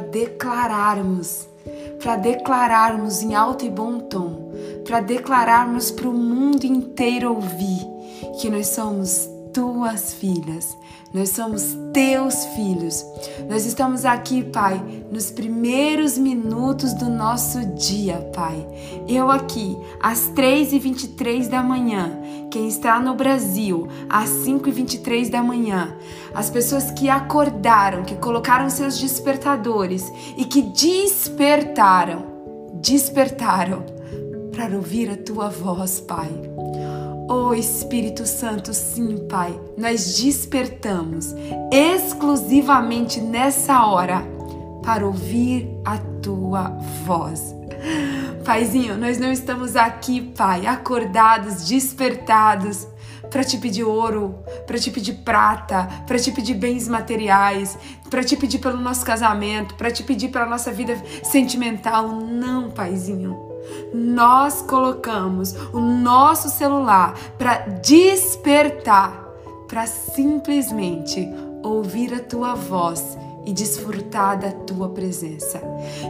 Declararmos, para declararmos em alto e bom tom, para declararmos para o mundo inteiro ouvir que nós somos tuas filhas, nós somos teus filhos. Nós estamos aqui, Pai, nos primeiros minutos do nosso dia, Pai. Eu aqui, às 3h23 da manhã. Quem está no Brasil, às 5h23 da manhã. As pessoas que acordaram, que colocaram seus despertadores e que despertaram, despertaram para ouvir a tua voz, Pai. Oh Espírito Santo, sim, Pai, nós despertamos exclusivamente nessa hora para ouvir a tua voz. Paizinho, nós não estamos aqui, Pai, acordados, despertados para te pedir ouro, para te pedir prata, para te pedir bens materiais, para te pedir pelo nosso casamento, para te pedir pela nossa vida sentimental. Não, Paizinho nós colocamos o nosso celular para despertar, para simplesmente ouvir a tua voz e desfrutar da tua presença.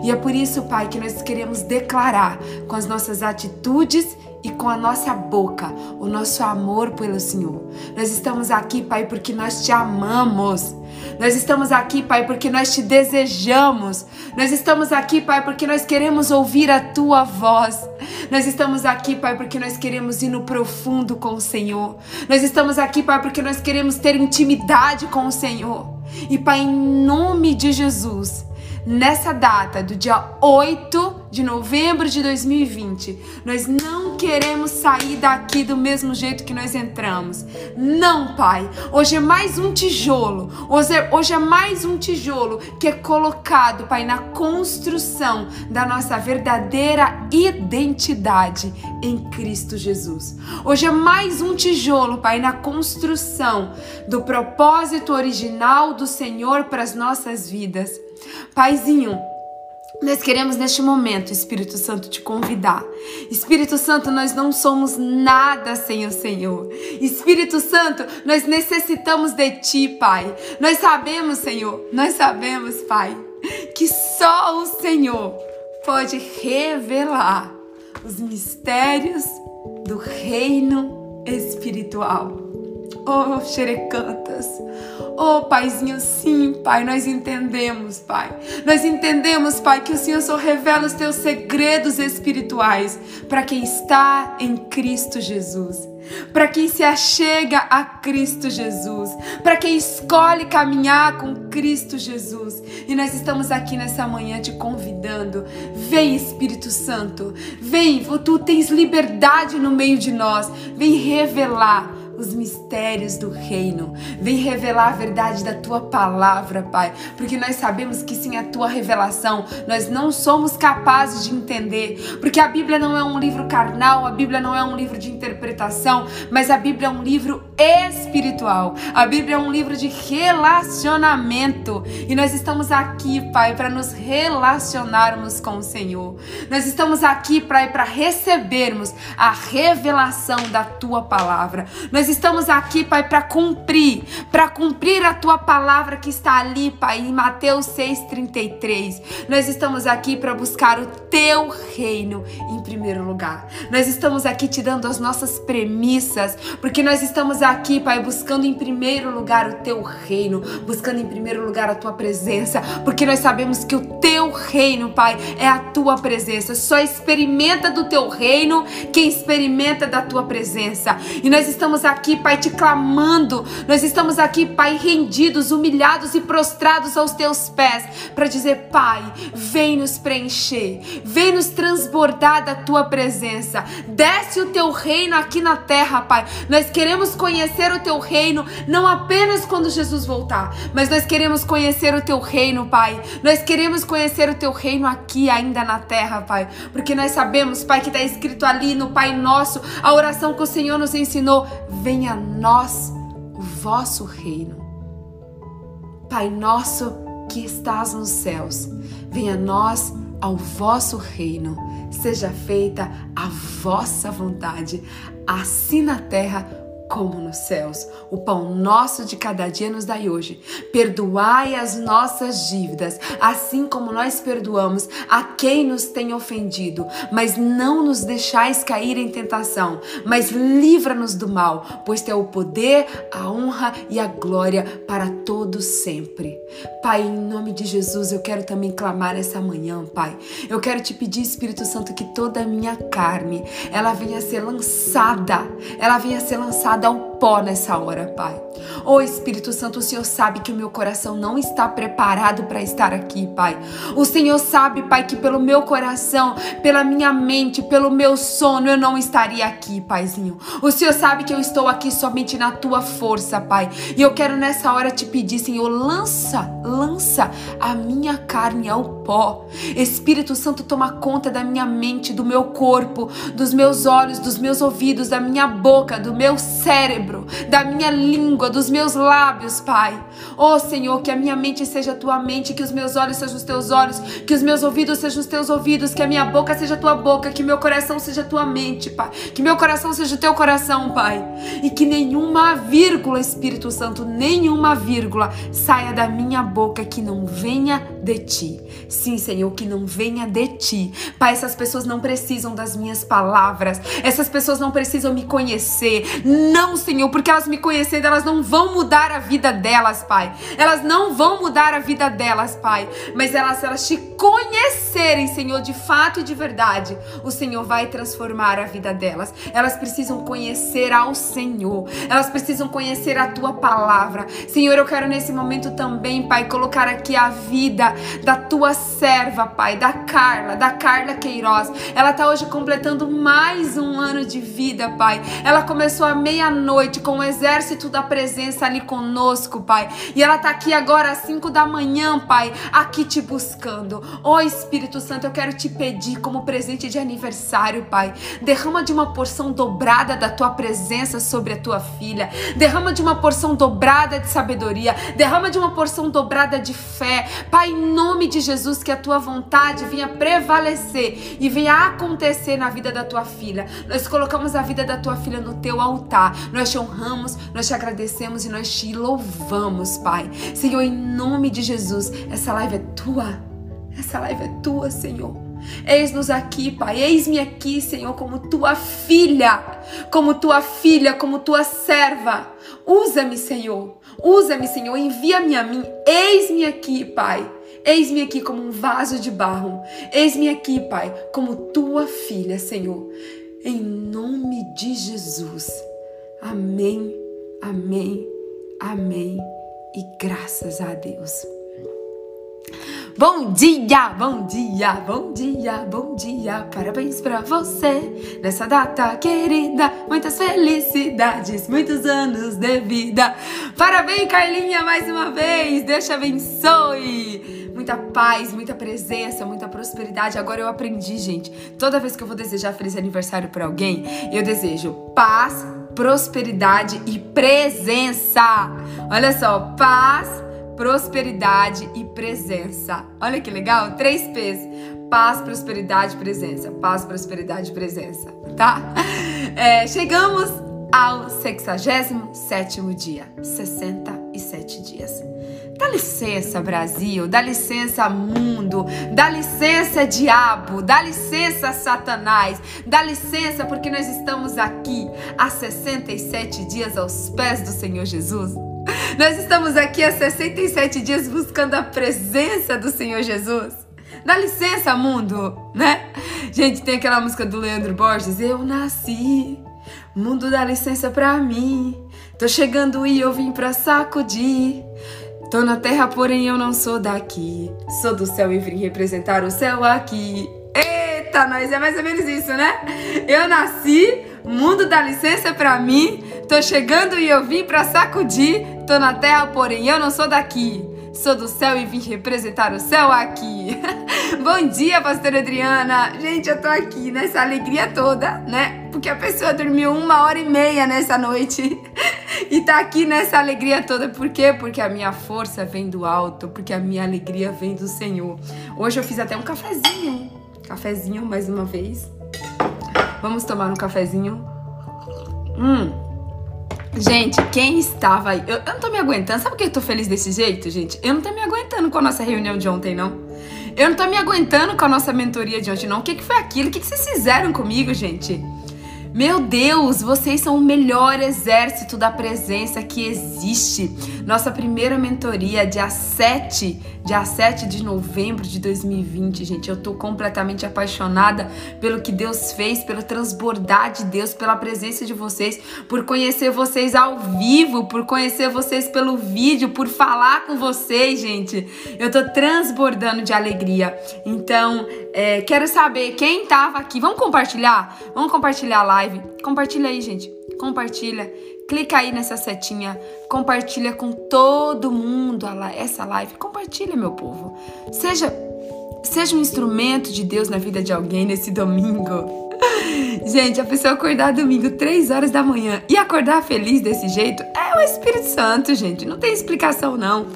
E é por isso, Pai, que nós queremos declarar com as nossas atitudes e com a nossa boca o nosso amor pelo Senhor. Nós estamos aqui, Pai, porque nós te amamos. Nós estamos aqui, Pai, porque nós te desejamos. Nós estamos aqui, Pai, porque nós queremos ouvir a tua voz. Nós estamos aqui, Pai, porque nós queremos ir no profundo com o Senhor. Nós estamos aqui, Pai, porque nós queremos ter intimidade com o Senhor. E, Pai, em nome de Jesus, nessa data do dia 8 de novembro de 2020, nós não queremos sair daqui do mesmo jeito que nós entramos. Não, Pai. Hoje é mais um tijolo. Hoje é, hoje é mais um tijolo que é colocado, Pai, na construção da nossa verdadeira identidade em Cristo Jesus. Hoje é mais um tijolo, Pai, na construção do propósito original do Senhor para as nossas vidas. Paizinho, nós queremos neste momento, Espírito Santo, te convidar. Espírito Santo, nós não somos nada sem o Senhor. Espírito Santo, nós necessitamos de ti, Pai. Nós sabemos, Senhor, nós sabemos, Pai, que só o Senhor pode revelar os mistérios do reino espiritual. Oh, xerecantas. Oh, Paizinho, sim, Pai, nós entendemos, Pai. Nós entendemos, Pai, que o Senhor só revela os teus segredos espirituais para quem está em Cristo Jesus. Para quem se achega a Cristo Jesus, para quem escolhe caminhar com Cristo Jesus. E nós estamos aqui nessa manhã te convidando. Vem, Espírito Santo, vem, tu tens liberdade no meio de nós. Vem revelar os mistérios do reino. Vem revelar a verdade da tua palavra, Pai, porque nós sabemos que sem a tua revelação nós não somos capazes de entender, porque a Bíblia não é um livro carnal, a Bíblia não é um livro de interpretação, mas a Bíblia é um livro espiritual. A Bíblia é um livro de relacionamento e nós estamos aqui, Pai, para nos relacionarmos com o Senhor. Nós estamos aqui, Pai, para recebermos a revelação da tua palavra. Nós estamos aqui, Pai, para cumprir, para cumprir a tua palavra que está ali, Pai, em Mateus 6:33. Nós estamos aqui para buscar o teu reino em primeiro lugar. Nós estamos aqui te dando as nossas premissas, porque nós estamos aqui, Pai, buscando em primeiro lugar o teu reino, buscando em primeiro lugar a tua presença, porque nós sabemos que o teu reino, Pai, é a tua presença. Só experimenta do teu reino quem experimenta da tua presença. E nós estamos aqui, Pai, te clamando. Nós estamos aqui, Pai, rendidos, humilhados e prostrados aos teus pés para dizer, Pai, vem nos preencher, vem nos transbordar da tua presença. Desce o teu reino aqui na terra, Pai. Nós queremos conhecer o teu reino não apenas quando Jesus voltar, mas nós queremos conhecer o teu reino, Pai. Nós queremos conhecer o teu reino aqui ainda na terra, Pai, porque nós sabemos, Pai, que está escrito ali no Pai Nosso, a oração que o Senhor nos ensinou: venha a nós o vosso reino. Pai nosso que estás nos céus, venha a nós ao vosso reino, seja feita a vossa vontade, assim na terra como nos céus. O pão nosso de cada dia nos dai hoje. Perdoai as nossas dívidas, assim como nós perdoamos a quem nos tem ofendido. Mas não nos deixais cair em tentação, mas livra-nos do mal, pois teu o poder, a honra e a glória para todos sempre. Pai, em nome de Jesus, eu quero também clamar essa manhã, Pai. Eu quero te pedir, Espírito Santo, que toda a minha carne, ela venha ser lançada, ela venha ser lançada ao pó nessa hora, Pai. Ô oh, Espírito Santo, o Senhor sabe que o meu coração não está preparado para estar aqui, Pai. O Senhor sabe, Pai, que pelo meu coração, pela minha mente, pelo meu sono, eu não estaria aqui, Paizinho. O Senhor sabe que eu estou aqui somente na tua força, Pai. E eu quero nessa hora te pedir, Senhor, lança, lança a minha carne ao pó. Espírito Santo, toma conta da minha mente, do meu corpo, dos meus olhos, dos meus ouvidos, da minha boca, do meu cérebro, da minha língua, dos meus lábios, Pai. Oh Senhor, que a minha mente seja a tua mente, que os meus olhos sejam os teus olhos, que os meus ouvidos sejam os teus ouvidos, que a minha boca seja a tua boca, que meu coração seja a tua mente, Pai. Que meu coração seja o teu coração, Pai. E que nenhuma vírgula, Espírito Santo, nenhuma vírgula saia da minha boca que não venha de ti. Sim, Senhor, que não venha de ti. Pai, essas pessoas não precisam das minhas palavras. Essas pessoas não precisam me conhecer. Não, Senhor, porque elas me conhecendo, elas não vão mudar a vida delas, Pai. Elas não vão mudar a vida delas, Pai. Mas elas, elas te conhecerem, Senhor, de fato e de verdade, o Senhor vai transformar a vida delas. Elas precisam conhecer ao Senhor. Elas precisam conhecer a tua palavra. Senhor, eu quero nesse momento também, Pai, colocar aqui a vida da tua serva, Pai, da Carla, da Carla Queiroz. Ela está hoje completando mais um ano de vida, Pai. Ela começou à meia-noite com o exército da presença ali conosco, Pai. E ela está aqui agora às 5 da manhã, Pai, aqui te buscando. Ó oh, Espírito Santo, eu quero te pedir como presente de aniversário, Pai. Derrama de uma porção dobrada da tua presença sobre a tua filha. Derrama de uma porção dobrada de sabedoria. Derrama de uma porção dobrada de fé. Pai, nome de Jesus, que a tua vontade venha prevalecer e venha acontecer na vida da tua filha. Nós colocamos a vida da tua filha no teu altar. Nós te honramos, nós te agradecemos e nós te louvamos, Pai. Senhor, em nome de Jesus, essa live é tua. Essa live é tua, Senhor. Eis-nos aqui, Pai. Eis-me aqui, Senhor, como tua filha, como tua filha, como tua serva. Usa-me, Senhor. Usa-me, Senhor. Envia-me a mim. Eis-me aqui, Pai. Eis-me aqui como um vaso de barro. Eis-me aqui, Pai, como tua filha, Senhor. Em nome de Jesus. Amém, amém, amém. E graças a Deus. Bom dia, bom dia, bom dia, bom dia. Parabéns para você nessa data querida. Muitas felicidades, muitos anos de vida. Parabéns, Carlinha, mais uma vez. Deus te abençoe. Muita paz, muita presença, muita prosperidade. Agora eu aprendi, gente. Toda vez que eu vou desejar feliz aniversário para alguém, eu desejo paz, prosperidade e presença. Olha só, paz, prosperidade e presença. Olha que legal, três P's: paz, prosperidade, presença. Paz, prosperidade, presença, tá? É, chegamos ao 67 dia, 67 dias. Dá licença, Brasil, dá licença, mundo, dá licença, diabo, dá licença, Satanás, dá licença, porque nós estamos aqui há 67 dias aos pés do Senhor Jesus. Nós estamos aqui há 67 dias buscando a presença do Senhor Jesus. Dá licença, mundo, né? Gente, tem aquela música do Leandro Borges, Eu nasci, mundo dá licença pra mim. Tô chegando e eu vim pra sacudir. Tô na terra, porém eu não sou daqui. Sou do céu e vim representar o céu aqui. Eita, nós é mais ou menos isso, né? Eu nasci, mundo dá licença pra mim. Tô chegando e eu vim pra sacudir. Tô na terra, porém eu não sou daqui. Sou do céu e vim representar o céu aqui. Bom dia, pastora Adriana. Gente, eu tô aqui nessa alegria toda, né? Porque a pessoa dormiu uma hora e meia nessa noite e tá aqui nessa alegria toda. Por quê? Porque a minha força vem do alto, porque a minha alegria vem do Senhor. Hoje eu fiz até um cafezinho. Cafezinho mais uma vez. Vamos tomar um cafezinho. Hum. Gente, quem estava aí? Eu, eu, não tô me aguentando. Sabe por que eu tô feliz desse jeito, gente? Eu não tô me aguentando com a nossa reunião de ontem, não. Eu não tô me aguentando com a nossa mentoria de ontem, não. O que, que foi aquilo? O que, que vocês fizeram comigo, gente? Meu Deus, vocês são o melhor exército da presença que existe. Nossa primeira mentoria, dia 7, dia 7 de novembro de 2020, gente. Eu tô completamente apaixonada pelo que Deus fez, pelo transbordar de Deus, pela presença de vocês, por conhecer vocês ao vivo, por conhecer vocês pelo vídeo, por falar com vocês, gente. Eu tô transbordando de alegria. Então, é, quero saber quem tava aqui. Vamos compartilhar? Vamos compartilhar a live. Compartilha aí, gente. Compartilha. Clica aí nessa setinha. Compartilha com todo mundo essa live. Compartilha, meu povo. Seja, seja um instrumento de Deus na vida de alguém nesse domingo. Gente, a pessoa acordar domingo, 3 horas da manhã e acordar feliz desse jeito é o Espírito Santo, gente. Não tem explicação, não.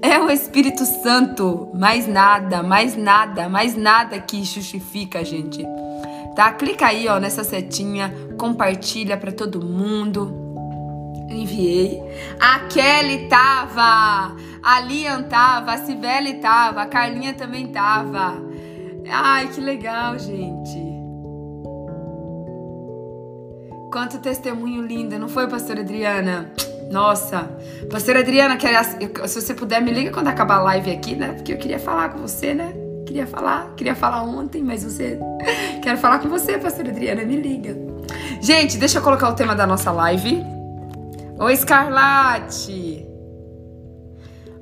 É o Espírito Santo, mais nada, mais nada, mais nada que justifica, gente. Tá? Clica aí, ó, nessa setinha, compartilha para todo mundo. Enviei. A Kelly tava, a Lian tava, a Cibele tava, a Carlinha também tava. Ai, que legal, gente. Quanto testemunho lindo, não foi, pastora Adriana? Nossa, pastora Adriana, se você puder, me liga quando acabar a live aqui, né? Porque eu queria falar com você, né? Queria falar, queria falar ontem, mas você. Quero falar com você, pastora Adriana, me liga. Gente, deixa eu colocar o tema da nossa live. Oi, Escarlate!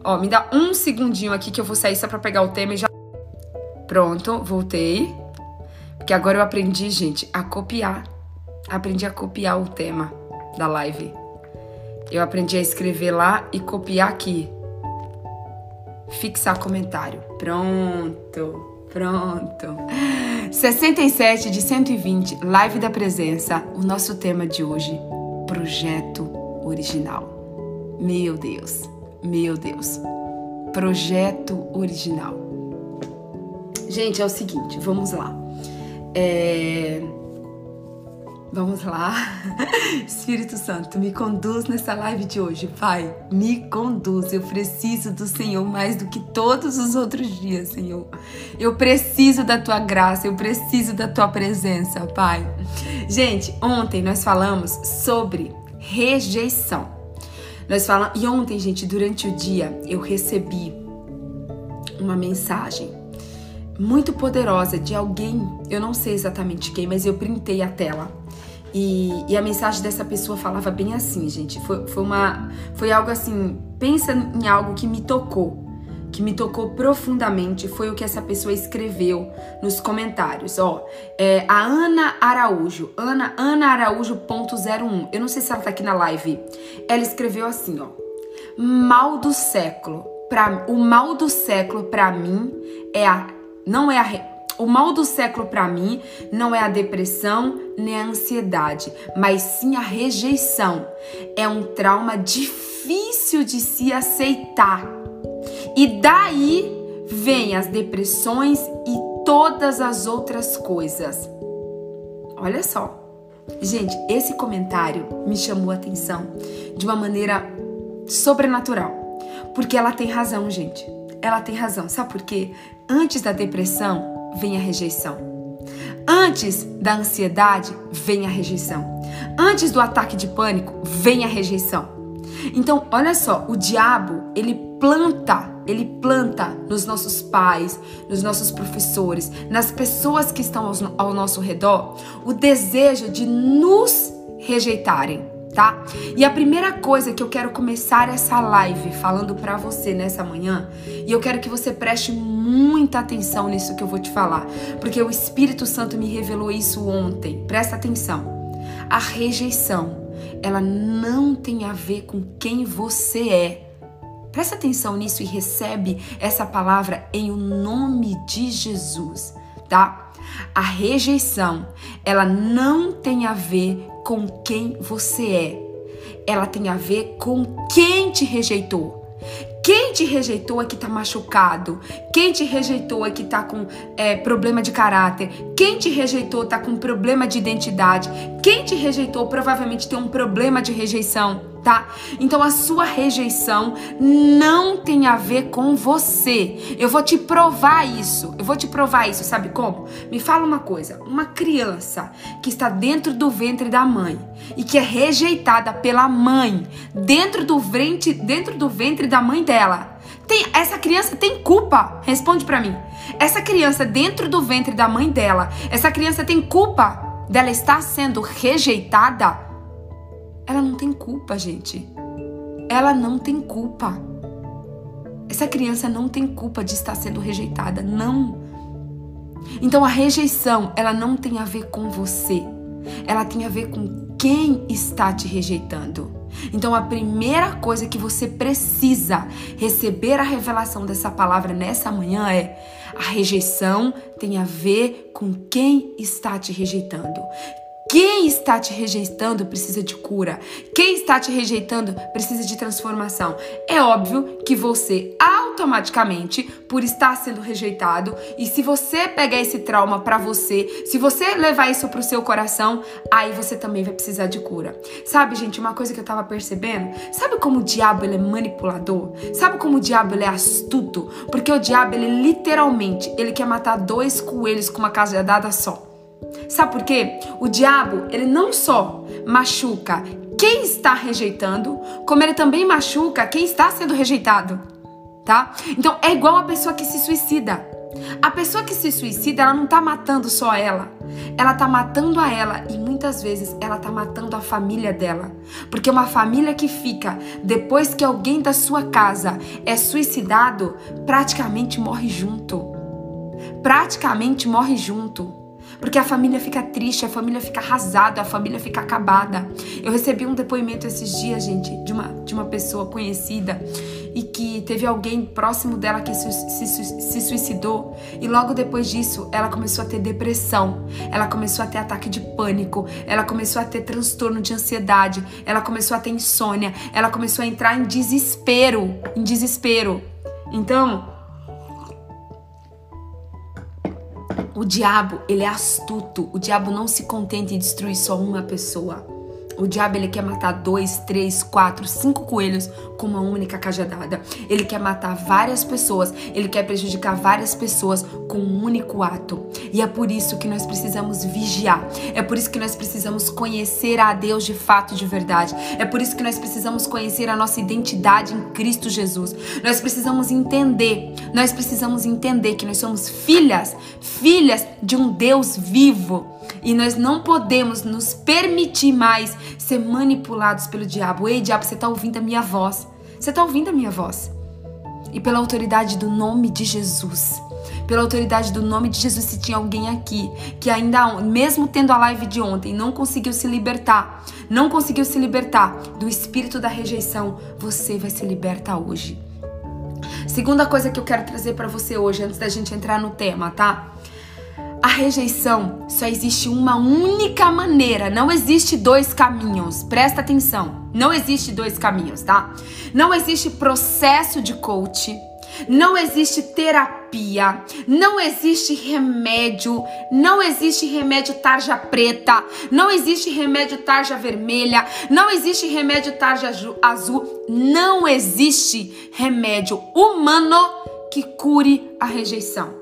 Ó, me dá um segundinho aqui que eu vou sair só pra pegar o tema e já. Pronto, voltei. Porque agora eu aprendi, gente, a copiar. Aprendi a copiar o tema da live. Eu aprendi a escrever lá e copiar aqui. Fixar comentário. Pronto, pronto. 67 de 120, live da presença. O nosso tema de hoje, projeto original. Meu Deus, meu Deus. Projeto original. Gente, é o seguinte, vamos lá. É Vamos lá. Espírito Santo, me conduz nessa live de hoje, Pai. Me conduz. Eu preciso do Senhor mais do que todos os outros dias, Senhor. Eu preciso da tua graça, eu preciso da tua presença, Pai. Gente, ontem nós falamos sobre rejeição. Nós falamos, e ontem, gente, durante o dia, eu recebi uma mensagem muito poderosa de alguém, eu não sei exatamente quem, mas eu printei a tela e, e, a mensagem dessa pessoa falava bem assim, gente. Foi, foi, uma, foi algo assim. Pensa em algo que me tocou, que me tocou profundamente. Foi o que essa pessoa escreveu nos comentários. Ó, é, a Ana Araújo, Ana, Ana Araújo.01. Eu não sei se ela tá aqui na live. Ela escreveu assim, ó. Mal do século. Pra, o mal do século para mim é a não é a o mal do século para mim não é a depressão nem a ansiedade, mas sim a rejeição. É um trauma difícil de se aceitar. E daí vem as depressões e todas as outras coisas. Olha só. Gente, esse comentário me chamou a atenção de uma maneira sobrenatural. Porque ela tem razão, gente. Ela tem razão. Sabe por quê? Antes da depressão vem a rejeição. Antes da ansiedade vem a rejeição. Antes do ataque de pânico vem a rejeição. Então, olha só, o diabo, ele planta, ele planta nos nossos pais, nos nossos professores, nas pessoas que estão ao nosso redor, o desejo de nos rejeitarem tá? E a primeira coisa que eu quero começar essa live falando para você nessa manhã, e eu quero que você preste muita atenção nisso que eu vou te falar, porque o Espírito Santo me revelou isso ontem. Presta atenção. A rejeição, ela não tem a ver com quem você é. Presta atenção nisso e recebe essa palavra em o nome de Jesus, tá? A rejeição, ela não tem a ver com quem você é. Ela tem a ver com quem te rejeitou. Quem te rejeitou é que tá machucado. Quem te rejeitou é que tá com é, problema de caráter. Quem te rejeitou tá com problema de identidade. Quem te rejeitou provavelmente tem um problema de rejeição tá? Então a sua rejeição não tem a ver com você. Eu vou te provar isso. Eu vou te provar isso, sabe como? Me fala uma coisa, uma criança que está dentro do ventre da mãe e que é rejeitada pela mãe, dentro do ventre, dentro do ventre da mãe dela. Tem, essa criança tem culpa? Responde para mim. Essa criança dentro do ventre da mãe dela, essa criança tem culpa dela estar sendo rejeitada? Ela não tem culpa, gente. Ela não tem culpa. Essa criança não tem culpa de estar sendo rejeitada, não. Então a rejeição, ela não tem a ver com você. Ela tem a ver com quem está te rejeitando. Então a primeira coisa que você precisa receber a revelação dessa palavra nessa manhã é: a rejeição tem a ver com quem está te rejeitando. Quem está te rejeitando precisa de cura. Quem está te rejeitando precisa de transformação. É óbvio que você automaticamente, por estar sendo rejeitado, e se você pegar esse trauma para você, se você levar isso pro seu coração, aí você também vai precisar de cura. Sabe, gente, uma coisa que eu tava percebendo? Sabe como o diabo ele é manipulador? Sabe como o diabo ele é astuto? Porque o diabo ele literalmente, ele quer matar dois coelhos com uma cajadada só. Sabe por quê? O diabo, ele não só machuca quem está rejeitando, como ele também machuca quem está sendo rejeitado, tá? Então é igual a pessoa que se suicida. A pessoa que se suicida, ela não tá matando só ela. Ela tá matando a ela e muitas vezes ela tá matando a família dela. Porque uma família que fica depois que alguém da sua casa é suicidado, praticamente morre junto. Praticamente morre junto. Porque a família fica triste, a família fica arrasada, a família fica acabada. Eu recebi um depoimento esses dias, gente, de uma, de uma pessoa conhecida e que teve alguém próximo dela que se, se, se, suicidou. E logo depois disso ela começou a ter depressão, ela começou a ter ataque de pânico, ela começou a ter transtorno de ansiedade, ela começou a ter insônia, ela começou a entrar em desespero, em desespero. Então, O diabo, ele é astuto. O diabo não se contenta em destruir só uma pessoa. O diabo ele quer matar dois, três, quatro, cinco coelhos com uma única cajadada. Ele quer matar várias pessoas, ele quer prejudicar várias pessoas com um único ato. E é por isso que nós precisamos vigiar. É por isso que nós precisamos conhecer a Deus de fato, de verdade. É por isso que nós precisamos conhecer a nossa identidade em Cristo Jesus. Nós precisamos entender, nós precisamos entender que nós somos filhas, filhas de um Deus vivo e nós não podemos nos permitir mais ser manipulados pelo diabo. Ei, diabo, você está ouvindo a minha voz. Você está ouvindo a minha voz. E pela autoridade do nome de Jesus, pela autoridade do nome de Jesus, se tinha alguém aqui que ainda, mesmo tendo a live de ontem, não conseguiu se libertar, não conseguiu se libertar do espírito da rejeição, você vai se libertar hoje. Segunda coisa que eu quero trazer para você hoje, antes da gente entrar no tema, tá? A rejeição só existe uma única maneira, não existe dois caminhos. Presta atenção, não existe dois caminhos, tá? Não existe processo de coach, Não existe terapia, não existe remédio, não existe remédio tarja preta, não existe remédio tarja vermelha, não existe remédio tarja azul, não existe remédio humano que cure a rejeição.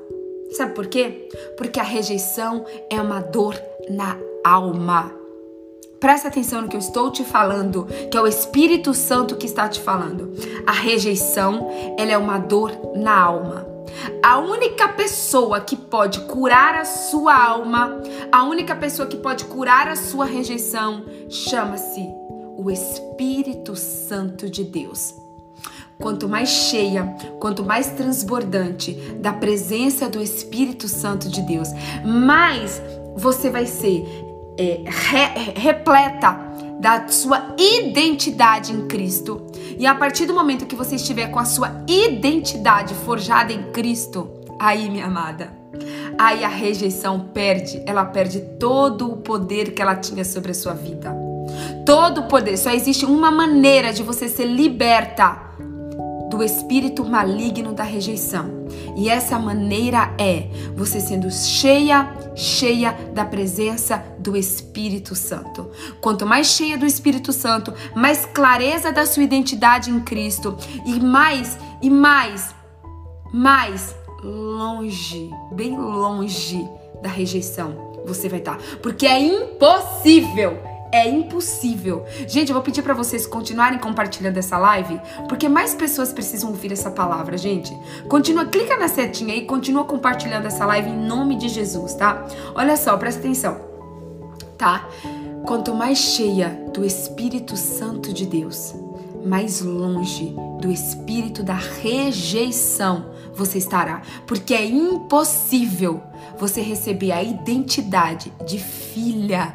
Sabe por quê? Porque a rejeição é uma dor na alma. Presta atenção no que eu estou te falando, que é o Espírito Santo que está te falando. A rejeição, ela é uma dor na alma. A única pessoa que pode curar a sua alma, a única pessoa que pode curar a sua rejeição, chama-se o Espírito Santo de Deus. Quanto mais cheia, quanto mais transbordante da presença do Espírito Santo de Deus, mais você vai ser é, re, repleta da sua identidade em Cristo. E a partir do momento que você estiver com a sua identidade forjada em Cristo, aí, minha amada, aí a rejeição perde, ela perde todo o poder que ela tinha sobre a sua vida. Todo o poder, só existe uma maneira de você ser liberta espírito maligno da rejeição. E essa maneira é você sendo cheia, cheia da presença do Espírito Santo. Quanto mais cheia do Espírito Santo, mais clareza da sua identidade em Cristo e mais e mais mais longe, bem longe da rejeição você vai estar, porque é impossível é impossível. Gente, eu vou pedir para vocês continuarem compartilhando essa live, porque mais pessoas precisam ouvir essa palavra, gente. Continua, clica na setinha aí, continua compartilhando essa live em nome de Jesus, tá? Olha só, presta atenção. Tá? Quanto mais cheia do Espírito Santo de Deus, mais longe do espírito da rejeição você estará, porque é impossível você receber a identidade de filha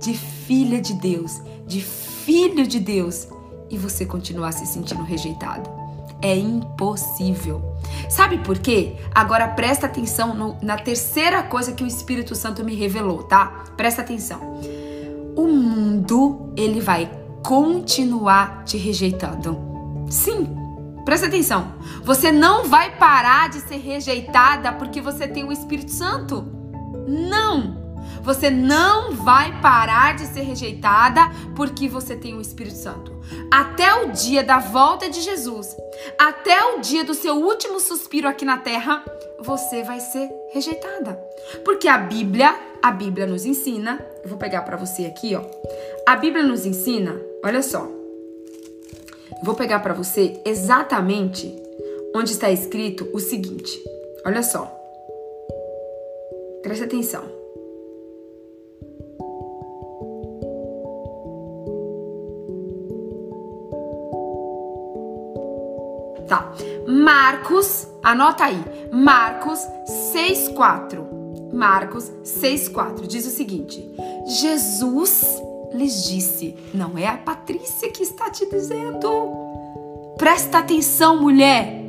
de filha de Deus, de filho de Deus, e você continuar se sentindo rejeitado. É impossível. Sabe por quê? Agora presta atenção no, na terceira coisa que o Espírito Santo me revelou, tá? Presta atenção. O mundo, ele vai continuar te rejeitando. Sim, presta atenção. Você não vai parar de ser rejeitada porque você tem o Espírito Santo. Não! Você não vai parar de ser rejeitada porque você tem o Espírito Santo. Até o dia da volta de Jesus, até o dia do seu último suspiro aqui na terra, você vai ser rejeitada. Porque a Bíblia, a Bíblia nos ensina, eu vou pegar para você aqui, ó. A Bíblia nos ensina, olha só. Eu vou pegar para você exatamente onde está escrito o seguinte. Olha só. Presta atenção. Tá. Marcos, anota aí. Marcos 6:4. Marcos 6:4 diz o seguinte: Jesus lhes disse, não é a Patrícia que está te dizendo. Presta atenção, mulher.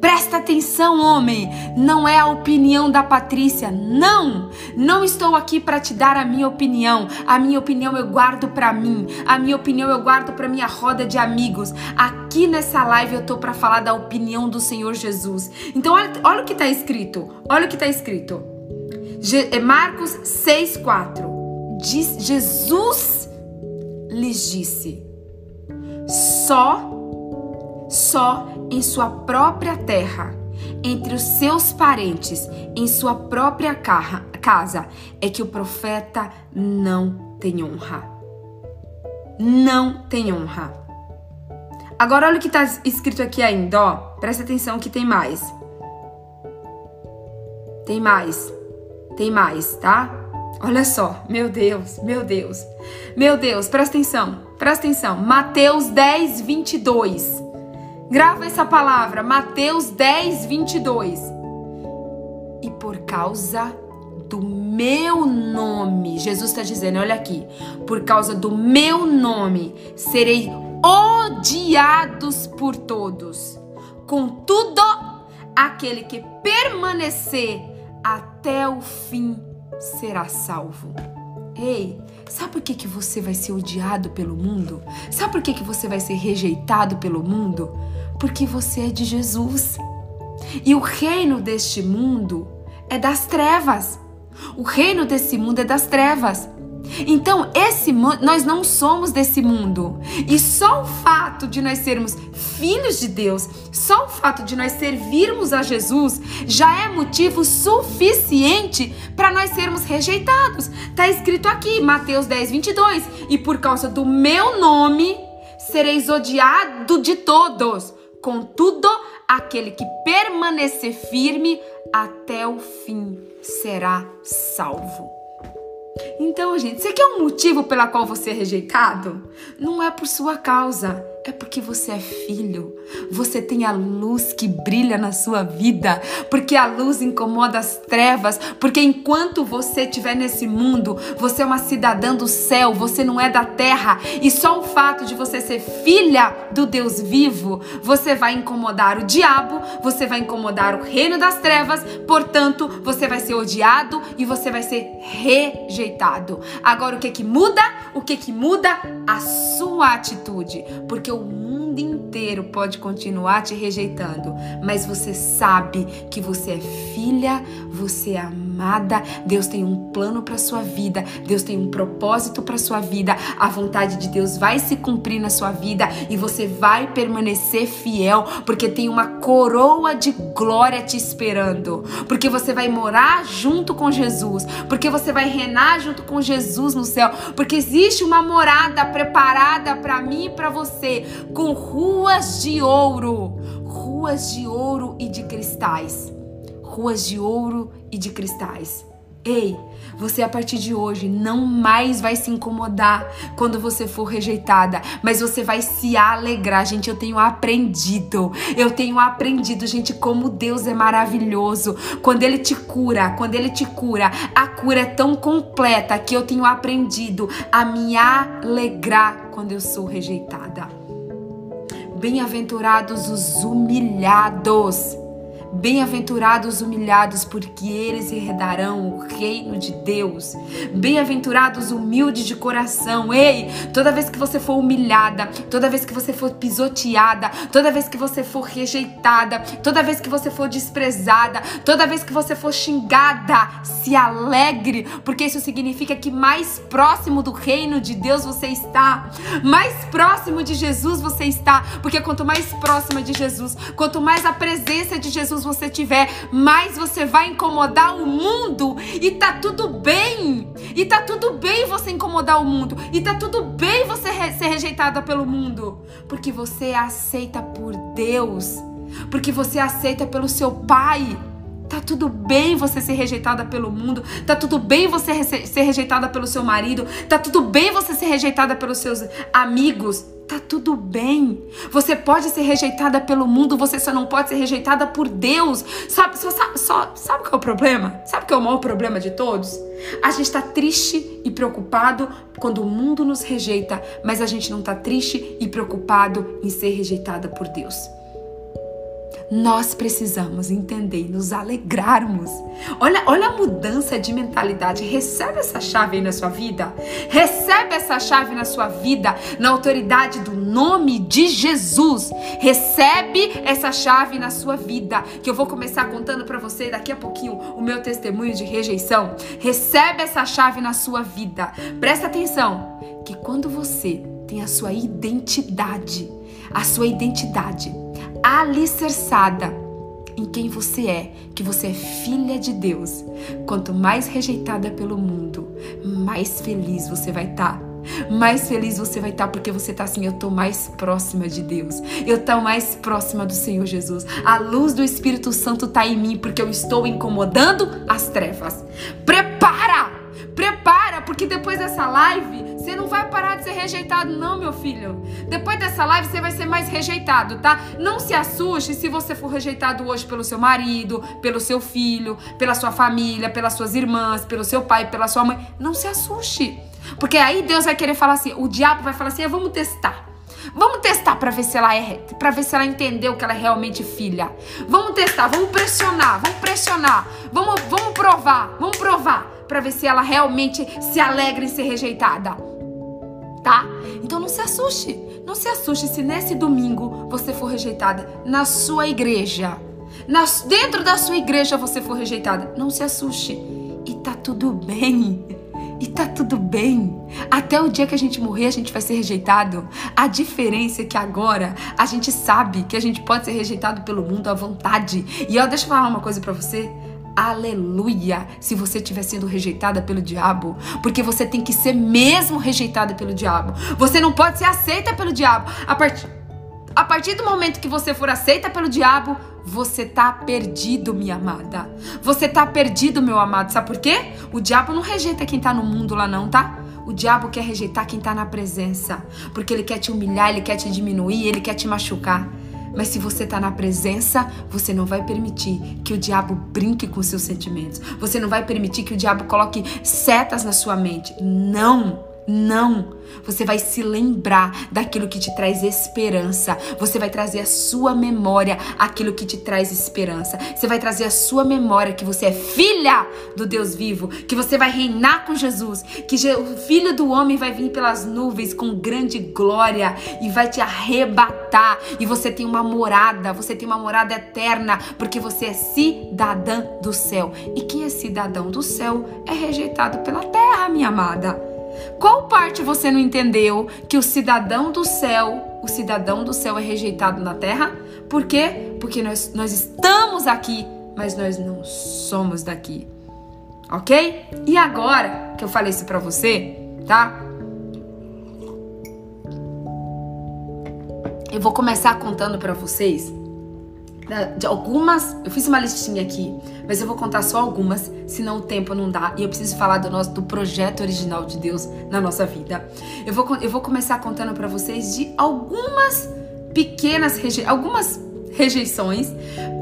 Presta atenção, homem. Não é a opinião da Patrícia. Não. Não estou aqui para te dar a minha opinião. A minha opinião eu guardo para mim. A minha opinião eu guardo para minha roda de amigos. Aqui nessa live eu tô para falar da opinião do Senhor Jesus. Então olha, olha o que está escrito. Olha o que está escrito. Je, é Marcos 6:4. Diz Jesus lhes disse: Só só em sua própria terra, entre os seus parentes, em sua própria casa, é que o profeta não tem honra. Não tem honra. Agora olha o que está escrito aqui ainda, ó. Presta atenção que tem mais. Tem mais. Tem mais, tá? Olha só, meu Deus, meu Deus. Meu Deus, presta atenção, presta atenção. Mateus 10, 22. Grava essa palavra, Mateus 10, 22. E por causa do meu nome, Jesus está dizendo, olha aqui, por causa do meu nome, serei odiados por todos. Contudo, aquele que permanecer até o fim será salvo. Ei, sabe por que, que você vai ser odiado pelo mundo? Sabe por que, que você vai ser rejeitado pelo mundo? porque você é de Jesus. E o reino deste mundo é das trevas. O reino desse mundo é das trevas. Então, esse nós não somos desse mundo. E só o fato de nós sermos filhos de Deus, só o fato de nós servirmos a Jesus já é motivo suficiente para nós sermos rejeitados. Tá escrito aqui, Mateus 10, 22. E por causa do meu nome sereis odiado de todos. Contudo, aquele que permanecer firme até o fim será salvo. Então, gente, você quer um motivo pela qual você é rejeitado? Não é por sua causa, é porque você é filho. Você tem a luz que brilha na sua vida, porque a luz incomoda as trevas, porque enquanto você estiver nesse mundo, você é uma cidadã do céu, você não é da terra, e só o fato de você ser filha do Deus vivo, você vai incomodar o diabo, você vai incomodar o reino das trevas, portanto, você vai ser odiado e você vai ser rejeitado. Agora o que que muda? O que que muda? A sua atitude, porque o mundo inteiro pode continuar te rejeitando, mas você sabe que você é filha, você é amada, Deus tem um plano para sua vida, Deus tem um propósito para sua vida, a vontade de Deus vai se cumprir na sua vida e você vai permanecer fiel, porque tem uma coroa de glória te esperando, porque você vai morar junto com Jesus, porque você vai reinar junto com Jesus no céu, porque existe uma morada preparada para mim e para você, com ruas de ouro, ruas de ouro e de cristais ruas de ouro e de cristais. Ei, você a partir de hoje não mais vai se incomodar quando você for rejeitada, mas você vai se alegrar. Gente, eu tenho aprendido. Eu tenho aprendido, gente, como Deus é maravilhoso. Quando ele te cura, quando ele te cura, a cura é tão completa que eu tenho aprendido a me alegrar quando eu sou rejeitada. Bem-aventurados os humilhados Bem-aventurados humilhados, porque eles herdarão o reino de Deus. Bem-aventurados humildes de coração. Ei, toda vez que você for humilhada, toda vez que você for pisoteada, toda vez que você for rejeitada, toda vez que você for desprezada, toda vez que você for xingada, se alegre, porque isso significa que mais próximo do reino de Deus você está, mais próximo de Jesus você está, porque quanto mais próxima de Jesus, quanto mais a presença de Jesus você tiver, mais você vai incomodar o mundo. E tá tudo bem. E tá tudo bem você incomodar o mundo. E tá tudo bem você re ser rejeitada pelo mundo. Porque você é aceita por Deus. Porque você é aceita pelo seu pai. Tá tudo bem você ser rejeitada pelo mundo, tá tudo bem você ser rejeitada pelo seu marido, tá tudo bem você ser rejeitada pelos seus amigos, Tá tudo bem. Você pode ser rejeitada pelo mundo, você só não pode ser rejeitada por Deus. Sabe, só, só, sabe qual é o problema? Sabe qual é o maior problema de todos? A gente está triste e preocupado quando o mundo nos rejeita, mas a gente não está triste e preocupado em ser rejeitada por Deus. Nós precisamos entender e nos alegrarmos. Olha, olha a mudança de mentalidade. Recebe essa chave aí na sua vida. Recebe essa chave na sua vida, na autoridade do nome de Jesus. Recebe essa chave na sua vida, que eu vou começar contando para você daqui a pouquinho o meu testemunho de rejeição. Recebe essa chave na sua vida. Presta atenção que quando você tem a sua identidade, a sua identidade alicerçada em quem você é, que você é filha de Deus. Quanto mais rejeitada pelo mundo, mais feliz você vai estar. Tá. Mais feliz você vai estar tá porque você está assim, eu estou mais próxima de Deus. Eu estou mais próxima do Senhor Jesus. A luz do Espírito Santo está em mim porque eu estou incomodando as trevas. Prepara! Prepara, porque depois dessa live você não vai parar de ser rejeitado, não, meu filho. Depois dessa live, você vai ser mais rejeitado, tá? Não se assuste se você for rejeitado hoje pelo seu marido, pelo seu filho, pela sua família, pelas suas irmãs, pelo seu pai, pela sua mãe. Não se assuste. Porque aí Deus vai querer falar assim, o diabo vai falar assim, ah, vamos testar. Vamos testar para ver se ela é, para ver se ela entendeu que ela é realmente filha. Vamos testar, vamos pressionar, vamos pressionar. Vamos, vamos provar, vamos provar para ver se ela realmente se alegra em ser rejeitada tá? Então não se assuste. Não se assuste se nesse domingo você for rejeitada na sua igreja. nas, dentro da sua igreja você for rejeitada, não se assuste. E tá tudo bem. E tá tudo bem. Até o dia que a gente morrer, a gente vai ser rejeitado. A diferença é que agora a gente sabe que a gente pode ser rejeitado pelo mundo à vontade. E ó, deixa eu falar uma coisa para você. Aleluia! Se você estiver sendo rejeitada pelo diabo, porque você tem que ser mesmo rejeitada pelo diabo. Você não pode ser aceita pelo diabo. A partir, a partir do momento que você for aceita pelo diabo, você tá perdido, minha amada. Você tá perdido, meu amado. Sabe por quê? O diabo não rejeita quem tá no mundo lá, não, tá? O diabo quer rejeitar quem tá na presença. Porque ele quer te humilhar, ele quer te diminuir, ele quer te machucar. Mas se você está na presença, você não vai permitir que o diabo brinque com seus sentimentos. Você não vai permitir que o diabo coloque setas na sua mente. Não! Não! Você vai se lembrar daquilo que te traz esperança. Você vai trazer a sua memória aquilo que te traz esperança. Você vai trazer a sua memória que você é filha do Deus vivo, que você vai reinar com Jesus, que o filho do homem vai vir pelas nuvens com grande glória e vai te arrebatar. E você tem uma morada, você tem uma morada eterna, porque você é cidadã do céu. E quem é cidadão do céu é rejeitado pela terra, minha amada. Qual parte você não entendeu que o cidadão do céu, o cidadão do céu é rejeitado na terra? Por quê? Porque nós, nós estamos aqui, mas nós não somos daqui. Ok? E agora que eu falei isso pra você, tá? Eu vou começar contando para vocês de algumas. Eu fiz uma listinha aqui, mas eu vou contar só algumas, senão o tempo não dá. E eu preciso falar do nosso do projeto original de Deus na nossa vida. Eu vou, eu vou começar contando para vocês de algumas pequenas reje, algumas rejeições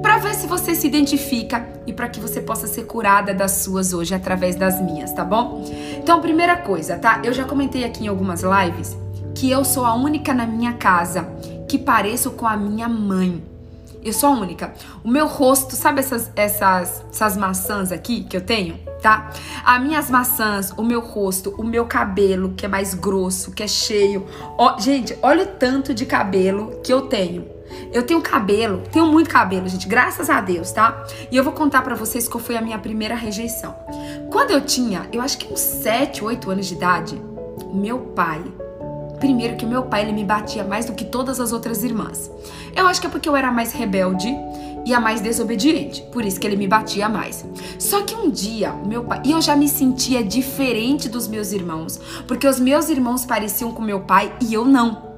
para ver se você se identifica e para que você possa ser curada das suas hoje através das minhas, tá bom? Então, primeira coisa, tá? Eu já comentei aqui em algumas lives que eu sou a única na minha casa que pareço com a minha mãe. Eu sou a única. O meu rosto, sabe essas, essas, essas maçãs aqui que eu tenho? Tá? As minhas maçãs, o meu rosto, o meu cabelo, que é mais grosso, que é cheio. Ó, gente, olha o tanto de cabelo que eu tenho. Eu tenho cabelo, tenho muito cabelo, gente, graças a Deus, tá? E eu vou contar para vocês qual foi a minha primeira rejeição. Quando eu tinha, eu acho que uns 7, 8 anos de idade, meu pai Primeiro que meu pai ele me batia mais do que todas as outras irmãs. Eu acho que é porque eu era mais rebelde e a mais desobediente, por isso que ele me batia mais. Só que um dia, meu pai, e eu já me sentia diferente dos meus irmãos, porque os meus irmãos pareciam com meu pai e eu não.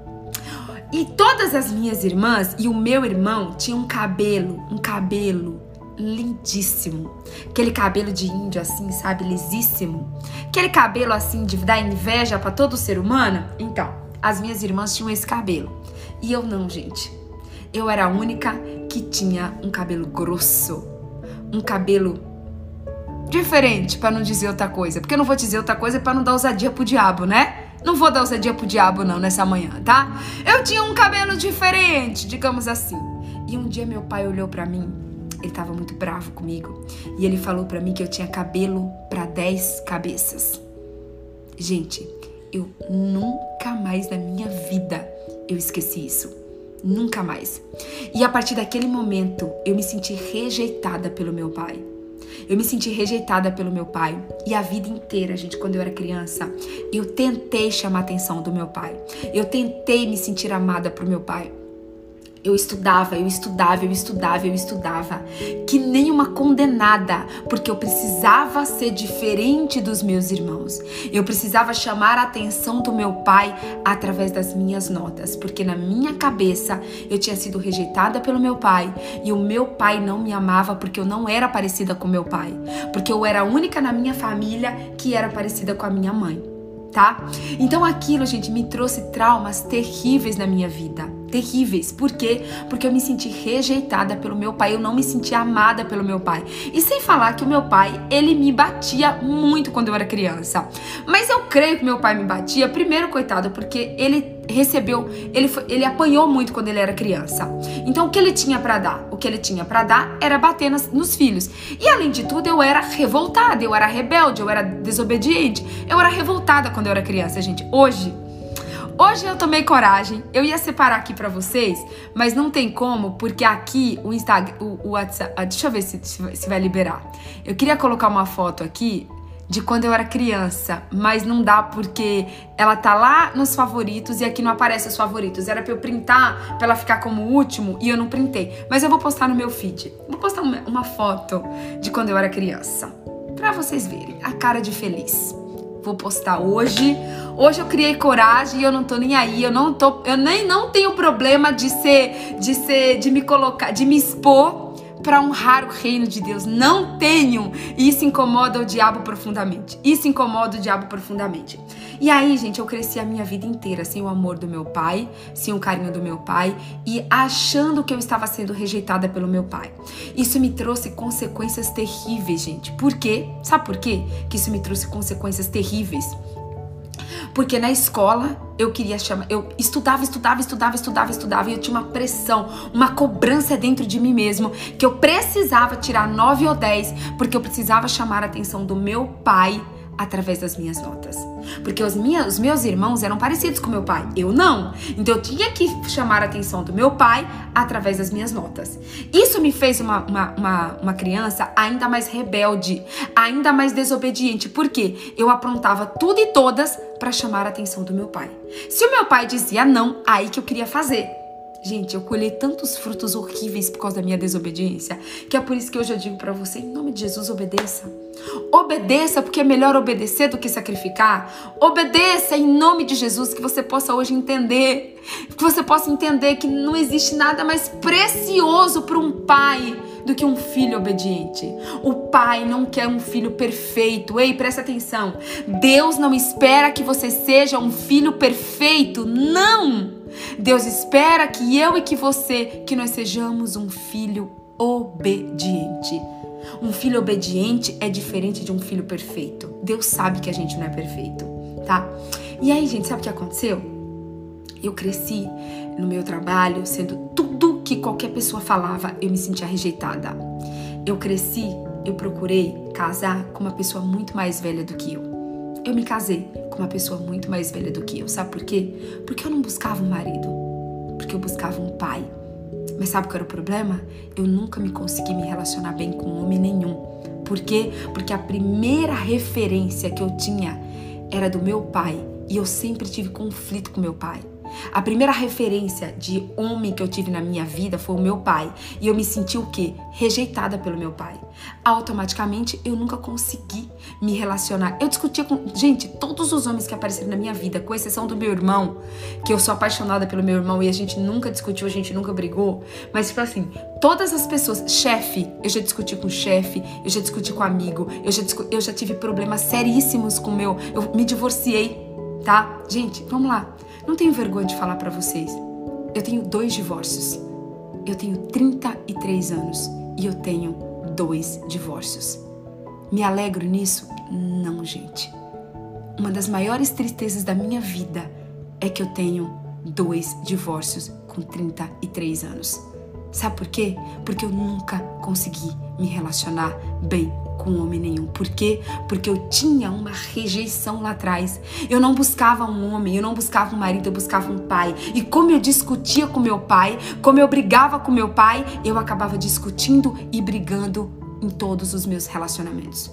E todas as minhas irmãs e o meu irmão tinham um cabelo, um cabelo lindíssimo. Aquele cabelo de índio assim, sabe, lisíssimo. Aquele cabelo assim de dar inveja para todo ser humano. Então, as minhas irmãs tinham esse cabelo. E eu não, gente. Eu era a única que tinha um cabelo grosso. Um cabelo diferente, para não dizer outra coisa. Porque eu não vou dizer outra coisa para não dar ousadia pro diabo, né? Não vou dar ousadia pro diabo não nessa manhã, tá? Eu tinha um cabelo diferente, digamos assim. E um dia meu pai olhou para mim ele estava muito bravo comigo e ele falou para mim que eu tinha cabelo para 10 cabeças. Gente, eu nunca mais na minha vida eu esqueci isso. Nunca mais. E a partir daquele momento, eu me senti rejeitada pelo meu pai. Eu me senti rejeitada pelo meu pai. E a vida inteira, gente, quando eu era criança, eu tentei chamar a atenção do meu pai. Eu tentei me sentir amada por meu pai. Eu estudava, eu estudava, eu estudava, eu estudava, que nem uma condenada, porque eu precisava ser diferente dos meus irmãos. Eu precisava chamar a atenção do meu pai através das minhas notas, porque na minha cabeça eu tinha sido rejeitada pelo meu pai e o meu pai não me amava porque eu não era parecida com meu pai, porque eu era a única na minha família que era parecida com a minha mãe. Tá? Então aquilo, gente, me trouxe traumas terríveis na minha vida terríveis. Por quê? Porque eu me senti rejeitada pelo meu pai, eu não me senti amada pelo meu pai. E sem falar que o meu pai, ele me batia muito quando eu era criança. Mas eu creio que meu pai me batia, primeiro, coitado, porque ele recebeu, ele, foi, ele apanhou muito quando ele era criança. Então o que ele tinha para dar? O que ele tinha para dar era bater nas, nos filhos. E além de tudo, eu era revoltada, eu era rebelde, eu era desobediente, eu era revoltada quando eu era criança, gente. Hoje, Hoje eu tomei coragem. Eu ia separar aqui para vocês, mas não tem como, porque aqui o Instagram, o, o WhatsApp, ah, deixa eu ver se, se vai liberar. Eu queria colocar uma foto aqui de quando eu era criança, mas não dá porque ela tá lá nos favoritos e aqui não aparece os favoritos. Era para eu printar, para ela ficar como último e eu não printei. Mas eu vou postar no meu feed. Vou postar uma, foto de quando eu era criança, para vocês verem a cara de feliz. Vou postar hoje. Hoje eu criei coragem e eu não tô nem aí. Eu não tô, eu nem não tenho problema de ser de ser de me colocar, de me expor para honrar o reino de Deus. Não tenho. Isso incomoda o diabo profundamente. Isso incomoda o diabo profundamente. E aí, gente, eu cresci a minha vida inteira sem o amor do meu pai, sem o carinho do meu pai e achando que eu estava sendo rejeitada pelo meu pai. Isso me trouxe consequências terríveis, gente. Por quê? Sabe por quê que isso me trouxe consequências terríveis? Porque na escola eu queria chamar, eu estudava, estudava, estudava, estudava, estudava e eu tinha uma pressão, uma cobrança dentro de mim mesmo que eu precisava tirar 9 ou 10 porque eu precisava chamar a atenção do meu pai através das minhas notas. Porque os, minha, os meus irmãos eram parecidos com meu pai, eu não. Então eu tinha que chamar a atenção do meu pai através das minhas notas. Isso me fez uma, uma, uma, uma criança ainda mais rebelde, ainda mais desobediente. Porque eu aprontava tudo e todas para chamar a atenção do meu pai. Se o meu pai dizia não, aí que eu queria fazer. Gente, eu colhei tantos frutos horríveis por causa da minha desobediência, que é por isso que hoje eu digo para você, em nome de Jesus, obedeça. Obedeça, porque é melhor obedecer do que sacrificar. Obedeça em nome de Jesus, que você possa hoje entender, que você possa entender que não existe nada mais precioso para um pai do que um filho obediente. O pai não quer um filho perfeito. Ei, presta atenção. Deus não espera que você seja um filho perfeito. Não! Deus espera que eu e que você, que nós sejamos um filho obediente. Um filho obediente é diferente de um filho perfeito. Deus sabe que a gente não é perfeito, tá? E aí, gente, sabe o que aconteceu? Eu cresci no meu trabalho sendo tudo que qualquer pessoa falava, eu me sentia rejeitada. Eu cresci, eu procurei casar com uma pessoa muito mais velha do que eu eu me casei com uma pessoa muito mais velha do que eu. Sabe por quê? Porque eu não buscava um marido, porque eu buscava um pai. Mas sabe qual era o problema? Eu nunca me consegui me relacionar bem com homem nenhum. Por quê? Porque a primeira referência que eu tinha era do meu pai e eu sempre tive conflito com meu pai. A primeira referência de homem que eu tive na minha vida foi o meu pai. E eu me senti o quê? Rejeitada pelo meu pai. Automaticamente eu nunca consegui me relacionar. Eu discutia com, gente, todos os homens que apareceram na minha vida, com exceção do meu irmão, que eu sou apaixonada pelo meu irmão e a gente nunca discutiu, a gente nunca brigou. Mas, tipo assim, todas as pessoas, chefe, eu já discuti com chefe, eu já discuti com amigo, eu já, eu já tive problemas seríssimos com meu. Eu me divorciei, tá? Gente, vamos lá. Não tenho vergonha de falar para vocês. Eu tenho dois divórcios. Eu tenho 33 anos e eu tenho dois divórcios. Me alegro nisso? Não, gente. Uma das maiores tristezas da minha vida é que eu tenho dois divórcios com 33 anos. Sabe por quê? Porque eu nunca consegui me relacionar bem com homem nenhum. Por quê? Porque eu tinha uma rejeição lá atrás. Eu não buscava um homem, eu não buscava um marido, eu buscava um pai. E como eu discutia com meu pai, como eu brigava com meu pai, eu acabava discutindo e brigando em todos os meus relacionamentos.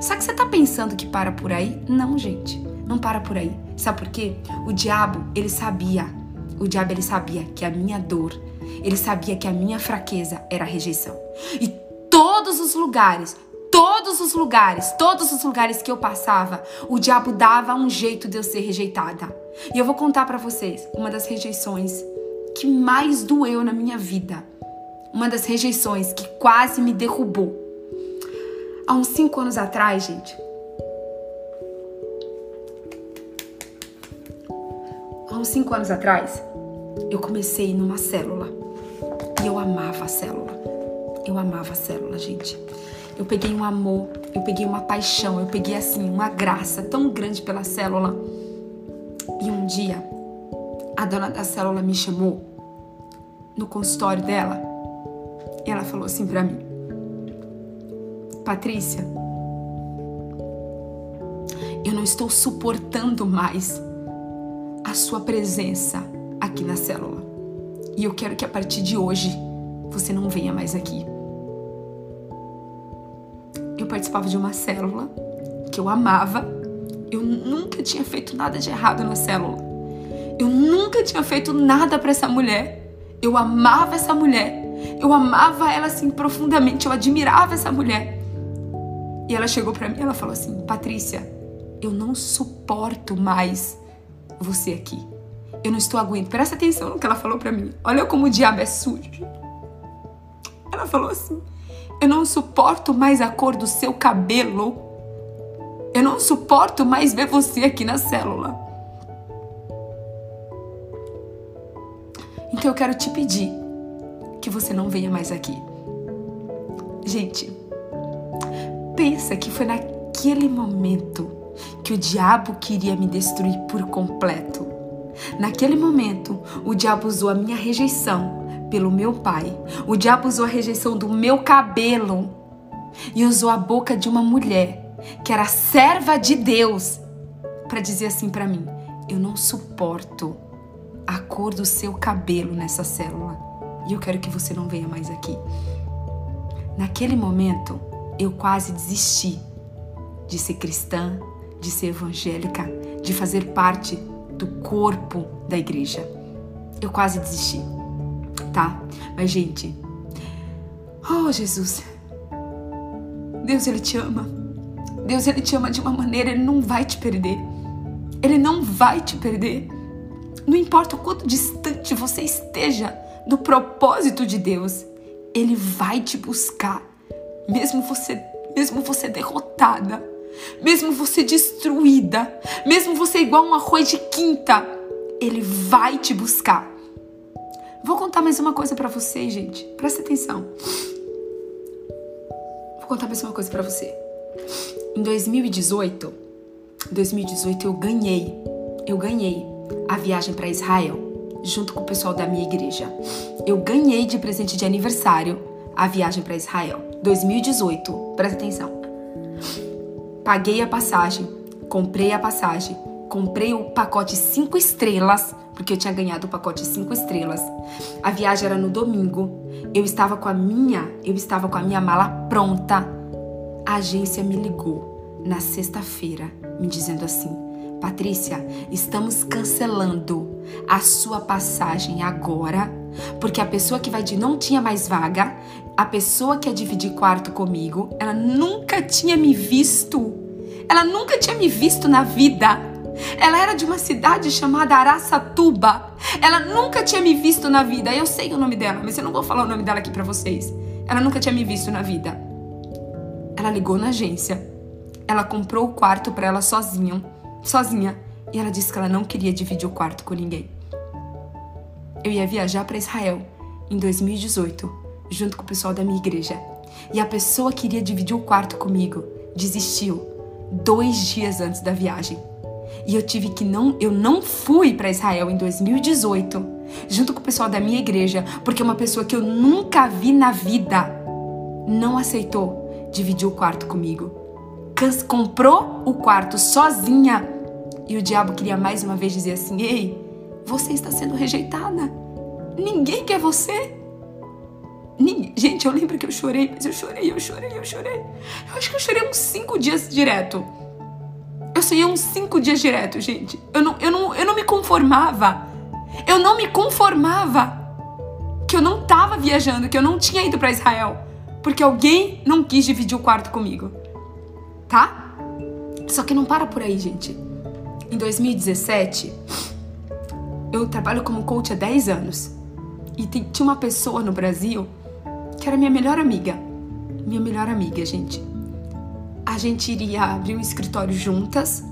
Só que você tá pensando que para por aí? Não, gente. Não para por aí. Sabe por quê? O diabo, ele sabia. O diabo, ele sabia que a minha dor, ele sabia que a minha fraqueza era a rejeição. E todos os lugares, todos os lugares, todos os lugares que eu passava, o diabo dava um jeito de eu ser rejeitada. E eu vou contar para vocês uma das rejeições que mais doeu na minha vida. Uma das rejeições que quase me derrubou. Há uns cinco anos atrás, gente. Há uns cinco anos atrás, eu comecei numa célula. E eu amava a célula. Eu amava a célula, gente. Eu peguei um amor, eu peguei uma paixão, eu peguei assim uma graça tão grande pela célula. E um dia, a dona da célula me chamou no consultório dela e ela falou assim para mim: Patrícia, eu não estou suportando mais a sua presença aqui na célula. E eu quero que a partir de hoje você não venha mais aqui. Eu participava de uma célula que eu amava. Eu nunca tinha feito nada de errado na célula. Eu nunca tinha feito nada para essa mulher. Eu amava essa mulher. Eu amava ela assim profundamente. Eu admirava essa mulher. E ela chegou para mim ela falou assim: Patrícia, eu não suporto mais você aqui. Eu não estou aguentando. Presta atenção no que ela falou para mim. Olha como o diabo é sujo. Ela falou assim: Eu não suporto mais a cor do seu cabelo. Eu não suporto mais ver você aqui na célula. Então eu quero te pedir que você não venha mais aqui. Gente, pensa que foi naquele momento que o diabo queria me destruir por completo. Naquele momento, o diabo usou a minha rejeição pelo meu pai. O diabo usou a rejeição do meu cabelo e usou a boca de uma mulher que era serva de Deus para dizer assim para mim: "Eu não suporto a cor do seu cabelo nessa célula e eu quero que você não venha mais aqui". Naquele momento, eu quase desisti de ser cristã, de ser evangélica, de fazer parte do corpo da igreja. Eu quase desisti, tá? Mas, gente, oh Jesus, Deus, Ele te ama. Deus, Ele te ama de uma maneira, Ele não vai te perder. Ele não vai te perder. Não importa o quanto distante você esteja do propósito de Deus, Ele vai te buscar, mesmo você, mesmo você derrotada mesmo você destruída, mesmo você igual um arroz de quinta, ele vai te buscar. Vou contar mais uma coisa para você, gente. Presta atenção. Vou contar mais uma coisa para você. Em 2018, 2018 eu ganhei, eu ganhei a viagem para Israel junto com o pessoal da minha igreja. Eu ganhei de presente de aniversário a viagem para Israel. 2018, presta atenção. Paguei a passagem, comprei a passagem, comprei o pacote 5 estrelas, porque eu tinha ganhado o pacote 5 estrelas. A viagem era no domingo. Eu estava com a minha, eu estava com a minha mala pronta. A agência me ligou na sexta-feira, me dizendo assim: Patrícia, estamos cancelando a sua passagem agora, porque a pessoa que vai de não tinha mais vaga, a pessoa que ia dividir quarto comigo, ela nunca tinha me visto. Ela nunca tinha me visto na vida. Ela era de uma cidade chamada Araçatuba. Ela nunca tinha me visto na vida. Eu sei o nome dela, mas eu não vou falar o nome dela aqui para vocês. Ela nunca tinha me visto na vida. Ela ligou na agência. Ela comprou o quarto para ela sozinha, sozinha, e ela disse que ela não queria dividir o quarto com ninguém. Eu ia viajar para Israel em 2018 junto com o pessoal da minha igreja. E a pessoa que iria dividir o quarto comigo desistiu dois dias antes da viagem. E eu tive que não, eu não fui para Israel em 2018, junto com o pessoal da minha igreja, porque uma pessoa que eu nunca vi na vida não aceitou dividir o quarto comigo. Comprou o quarto sozinha e o diabo queria mais uma vez dizer assim: Ei, você está sendo rejeitada. Ninguém quer você. Gente, eu lembro que eu chorei, mas eu chorei, eu chorei, eu chorei. Eu acho que eu chorei uns cinco dias direto. Eu sonhei uns cinco dias direto, gente. Eu não, eu, não, eu não me conformava. Eu não me conformava que eu não tava viajando, que eu não tinha ido para Israel. Porque alguém não quis dividir o quarto comigo. Tá? Só que não para por aí, gente. Em 2017, eu trabalho como coach há 10 anos. E tinha uma pessoa no Brasil que era minha melhor amiga. Minha melhor amiga, gente. A gente iria abrir um escritório juntas.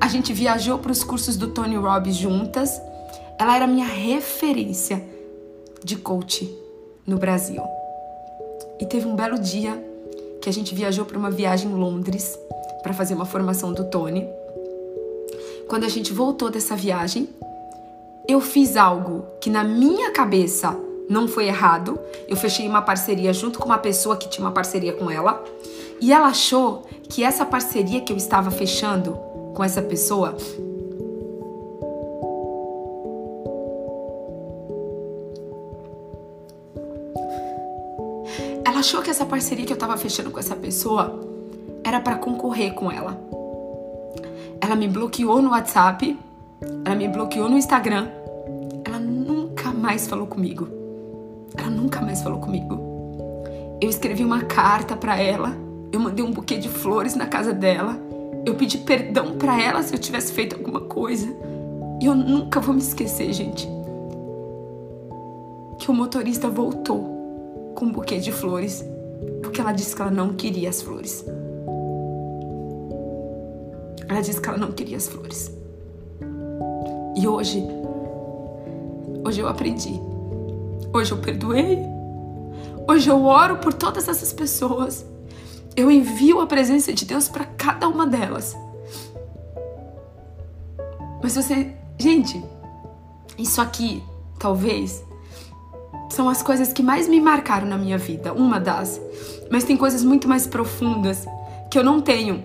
A gente viajou para os cursos do Tony Robbins juntas. Ela era minha referência de coach no Brasil. E teve um belo dia que a gente viajou para uma viagem em Londres para fazer uma formação do Tony. Quando a gente voltou dessa viagem, eu fiz algo que na minha cabeça não foi errado. Eu fechei uma parceria junto com uma pessoa que tinha uma parceria com ela. E ela achou que essa parceria que eu estava fechando com essa pessoa Ela achou que essa parceria que eu estava fechando com essa pessoa era para concorrer com ela. Ela me bloqueou no WhatsApp, ela me bloqueou no Instagram. Ela nunca mais falou comigo. Ela nunca mais falou comigo. Eu escrevi uma carta para ela eu mandei um buquê de flores na casa dela. Eu pedi perdão para ela se eu tivesse feito alguma coisa. E eu nunca vou me esquecer, gente. Que o motorista voltou com um buquê de flores porque ela disse que ela não queria as flores. Ela disse que ela não queria as flores. E hoje, hoje eu aprendi. Hoje eu perdoei. Hoje eu oro por todas essas pessoas. Eu envio a presença de Deus para cada uma delas. Mas você, gente, isso aqui, talvez, são as coisas que mais me marcaram na minha vida, uma das. Mas tem coisas muito mais profundas que eu não tenho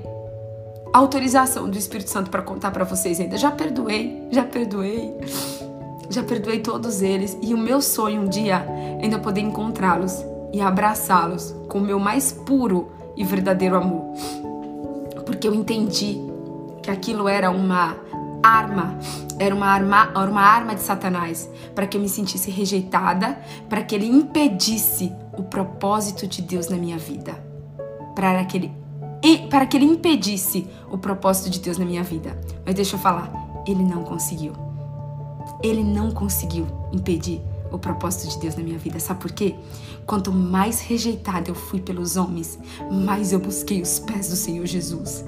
autorização do Espírito Santo para contar para vocês ainda. Já perdoei, já perdoei. Já perdoei todos eles e o meu sonho um dia é ainda poder encontrá-los e abraçá-los com o meu mais puro e verdadeiro amor. Porque eu entendi que aquilo era uma arma, era uma arma, era uma arma de Satanás para que eu me sentisse rejeitada, para que ele impedisse o propósito de Deus na minha vida, para que ele para que ele impedisse o propósito de Deus na minha vida. Mas deixa eu falar, ele não conseguiu. Ele não conseguiu impedir o propósito de Deus na minha vida. Sabe por quê? Quanto mais rejeitada eu fui pelos homens, mais eu busquei os pés do Senhor Jesus.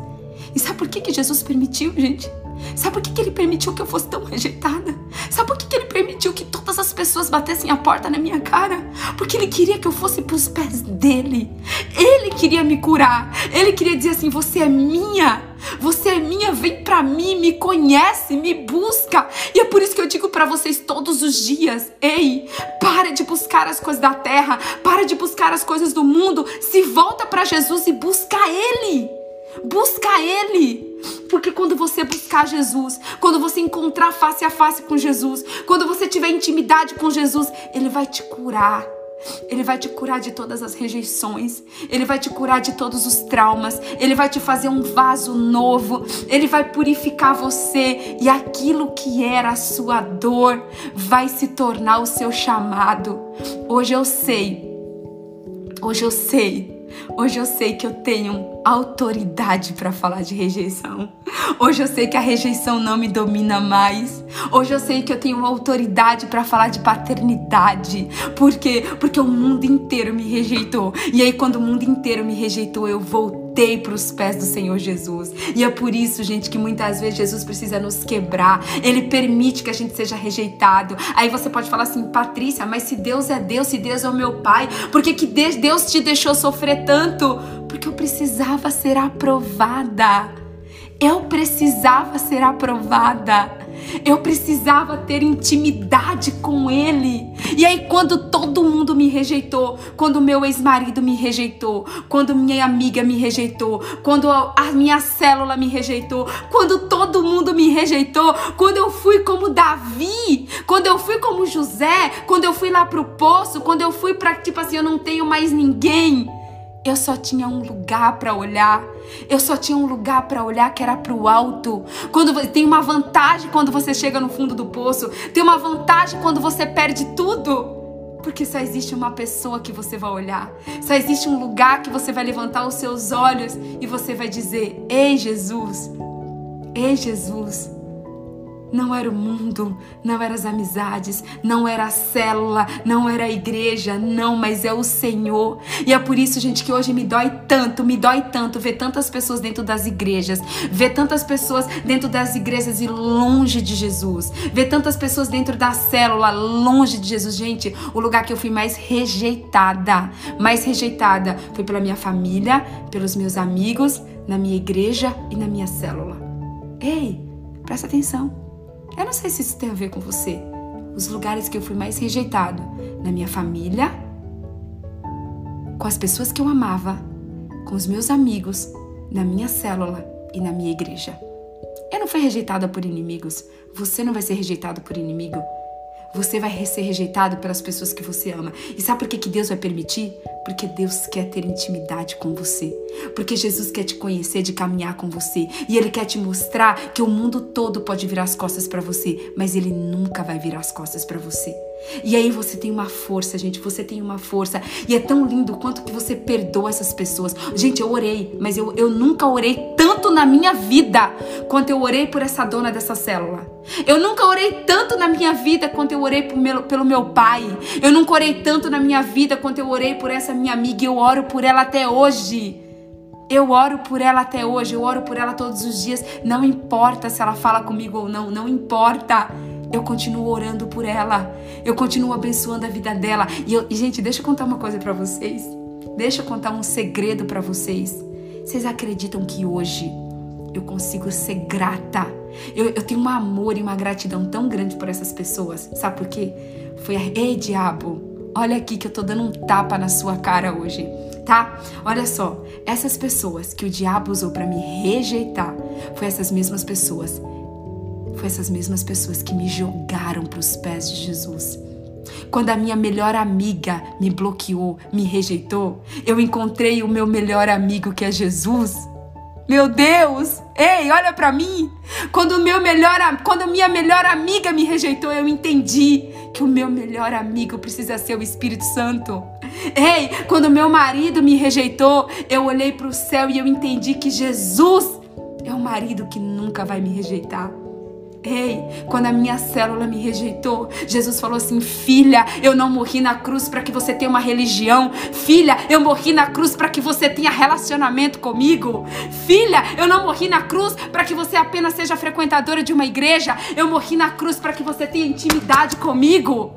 E sabe por que, que Jesus permitiu, gente? Sabe por que, que ele permitiu que eu fosse tão rejeitada? Sabe por que, que ele permitiu que todas as pessoas batessem a porta na minha cara? Porque ele queria que eu fosse para os pés dele. Ele queria me curar. Ele queria dizer assim: Você é minha. Você é minha, vem para mim, me conhece, me busca. E é por isso que eu digo para vocês todos os dias: ei, para de buscar as coisas da terra, para de buscar as coisas do mundo, se volta para Jesus e busca Ele. Busca Ele. Porque quando você buscar Jesus, quando você encontrar face a face com Jesus, quando você tiver intimidade com Jesus, Ele vai te curar. Ele vai te curar de todas as rejeições, ele vai te curar de todos os traumas, ele vai te fazer um vaso novo, ele vai purificar você. E aquilo que era a sua dor vai se tornar o seu chamado. Hoje eu sei, hoje eu sei Hoje eu sei que eu tenho autoridade para falar de rejeição. Hoje eu sei que a rejeição não me domina mais. Hoje eu sei que eu tenho autoridade para falar de paternidade. Por quê? Porque o mundo inteiro me rejeitou. E aí quando o mundo inteiro me rejeitou, eu voltei voltei para os pés do Senhor Jesus. E é por isso, gente, que muitas vezes Jesus precisa nos quebrar. Ele permite que a gente seja rejeitado. Aí você pode falar assim, Patrícia, mas se Deus é Deus, se Deus é o meu Pai, por que, que Deus te deixou sofrer tanto? Porque eu precisava ser aprovada. Eu precisava ser aprovada. Eu precisava ter intimidade com ele. E aí, quando todo mundo me rejeitou, quando meu ex-marido me rejeitou, quando minha amiga me rejeitou, quando a minha célula me rejeitou, quando todo mundo me rejeitou, quando eu fui como Davi, quando eu fui como José, quando eu fui lá pro poço, quando eu fui para tipo assim, eu não tenho mais ninguém. Eu só tinha um lugar para olhar. Eu só tinha um lugar para olhar que era para o alto. Quando tem uma vantagem quando você chega no fundo do poço, tem uma vantagem quando você perde tudo. Porque só existe uma pessoa que você vai olhar. Só existe um lugar que você vai levantar os seus olhos e você vai dizer: "Ei, Jesus. Ei, Jesus. Não era o mundo, não eram as amizades, não era a célula, não era a igreja, não, mas é o Senhor. E é por isso, gente, que hoje me dói tanto, me dói tanto ver tantas pessoas dentro das igrejas, ver tantas pessoas dentro das igrejas e longe de Jesus, ver tantas pessoas dentro da célula, longe de Jesus. Gente, o lugar que eu fui mais rejeitada, mais rejeitada foi pela minha família, pelos meus amigos, na minha igreja e na minha célula. Ei, presta atenção. Eu não sei se isso tem a ver com você. Os lugares que eu fui mais rejeitado na minha família, com as pessoas que eu amava, com os meus amigos, na minha célula e na minha igreja. Eu não fui rejeitada por inimigos. Você não vai ser rejeitado por inimigo. Você vai ser rejeitado pelas pessoas que você ama. E sabe por que, que Deus vai permitir? Porque Deus quer ter intimidade com você. Porque Jesus quer te conhecer, de caminhar com você. E Ele quer te mostrar que o mundo todo pode virar as costas para você, mas Ele nunca vai virar as costas para você. E aí você tem uma força, gente, você tem uma força. E é tão lindo quanto que você perdoa essas pessoas. Gente, eu orei, mas eu, eu nunca orei tanto na minha vida quanto eu orei por essa dona dessa célula. Eu nunca orei tanto na minha vida quanto eu orei meu, pelo meu pai. Eu nunca orei tanto na minha vida quanto eu orei por essa minha amiga. Eu oro por ela até hoje. Eu oro por ela até hoje, eu oro por ela todos os dias. Não importa se ela fala comigo ou não, não importa eu continuo orando por ela. Eu continuo abençoando a vida dela. E, eu, e gente, deixa eu contar uma coisa para vocês. Deixa eu contar um segredo para vocês. Vocês acreditam que hoje eu consigo ser grata? Eu, eu tenho um amor e uma gratidão tão grande por essas pessoas. Sabe por quê? Foi a. Ei, diabo, olha aqui que eu tô dando um tapa na sua cara hoje tá? Olha só, essas pessoas que o diabo usou para me rejeitar, foi essas mesmas pessoas foi essas mesmas pessoas que me jogaram para os pés de Jesus. Quando a minha melhor amiga me bloqueou, me rejeitou, eu encontrei o meu melhor amigo que é Jesus. Meu Deus! Ei, olha para mim! Quando meu melhor, quando minha melhor amiga me rejeitou, eu entendi que o meu melhor amigo precisa ser o Espírito Santo. Ei, quando meu marido me rejeitou, eu olhei para o céu e eu entendi que Jesus é o marido que nunca vai me rejeitar. Ei, quando a minha célula me rejeitou, Jesus falou assim: Filha, eu não morri na cruz para que você tenha uma religião. Filha, eu morri na cruz para que você tenha relacionamento comigo. Filha, eu não morri na cruz para que você apenas seja frequentadora de uma igreja. Eu morri na cruz para que você tenha intimidade comigo.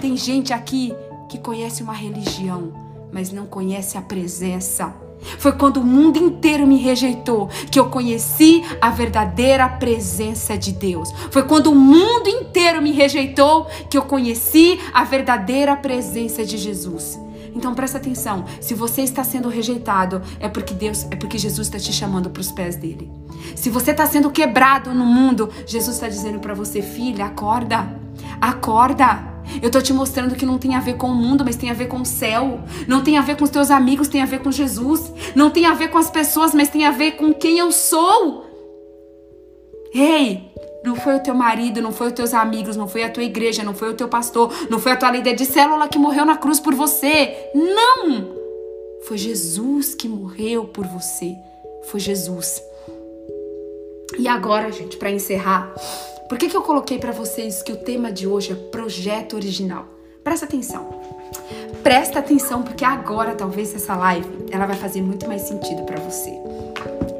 Tem gente aqui que conhece uma religião, mas não conhece a presença. Foi quando o mundo inteiro me rejeitou que eu conheci a verdadeira presença de Deus. Foi quando o mundo inteiro me rejeitou que eu conheci a verdadeira presença de Jesus. Então presta atenção, se você está sendo rejeitado, é porque Deus, é porque Jesus está te chamando para os pés dele. Se você está sendo quebrado no mundo, Jesus está dizendo para você, filha, acorda, acorda. Eu tô te mostrando que não tem a ver com o mundo, mas tem a ver com o céu. Não tem a ver com os teus amigos, tem a ver com Jesus. Não tem a ver com as pessoas, mas tem a ver com quem eu sou. Ei, não foi o teu marido, não foi os teus amigos, não foi a tua igreja, não foi o teu pastor, não foi a tua líder de célula que morreu na cruz por você. Não! Foi Jesus que morreu por você. Foi Jesus. E agora, gente, para encerrar, por que, que eu coloquei para vocês que o tema de hoje é projeto original? Presta atenção. Presta atenção porque agora talvez essa live ela vai fazer muito mais sentido para você.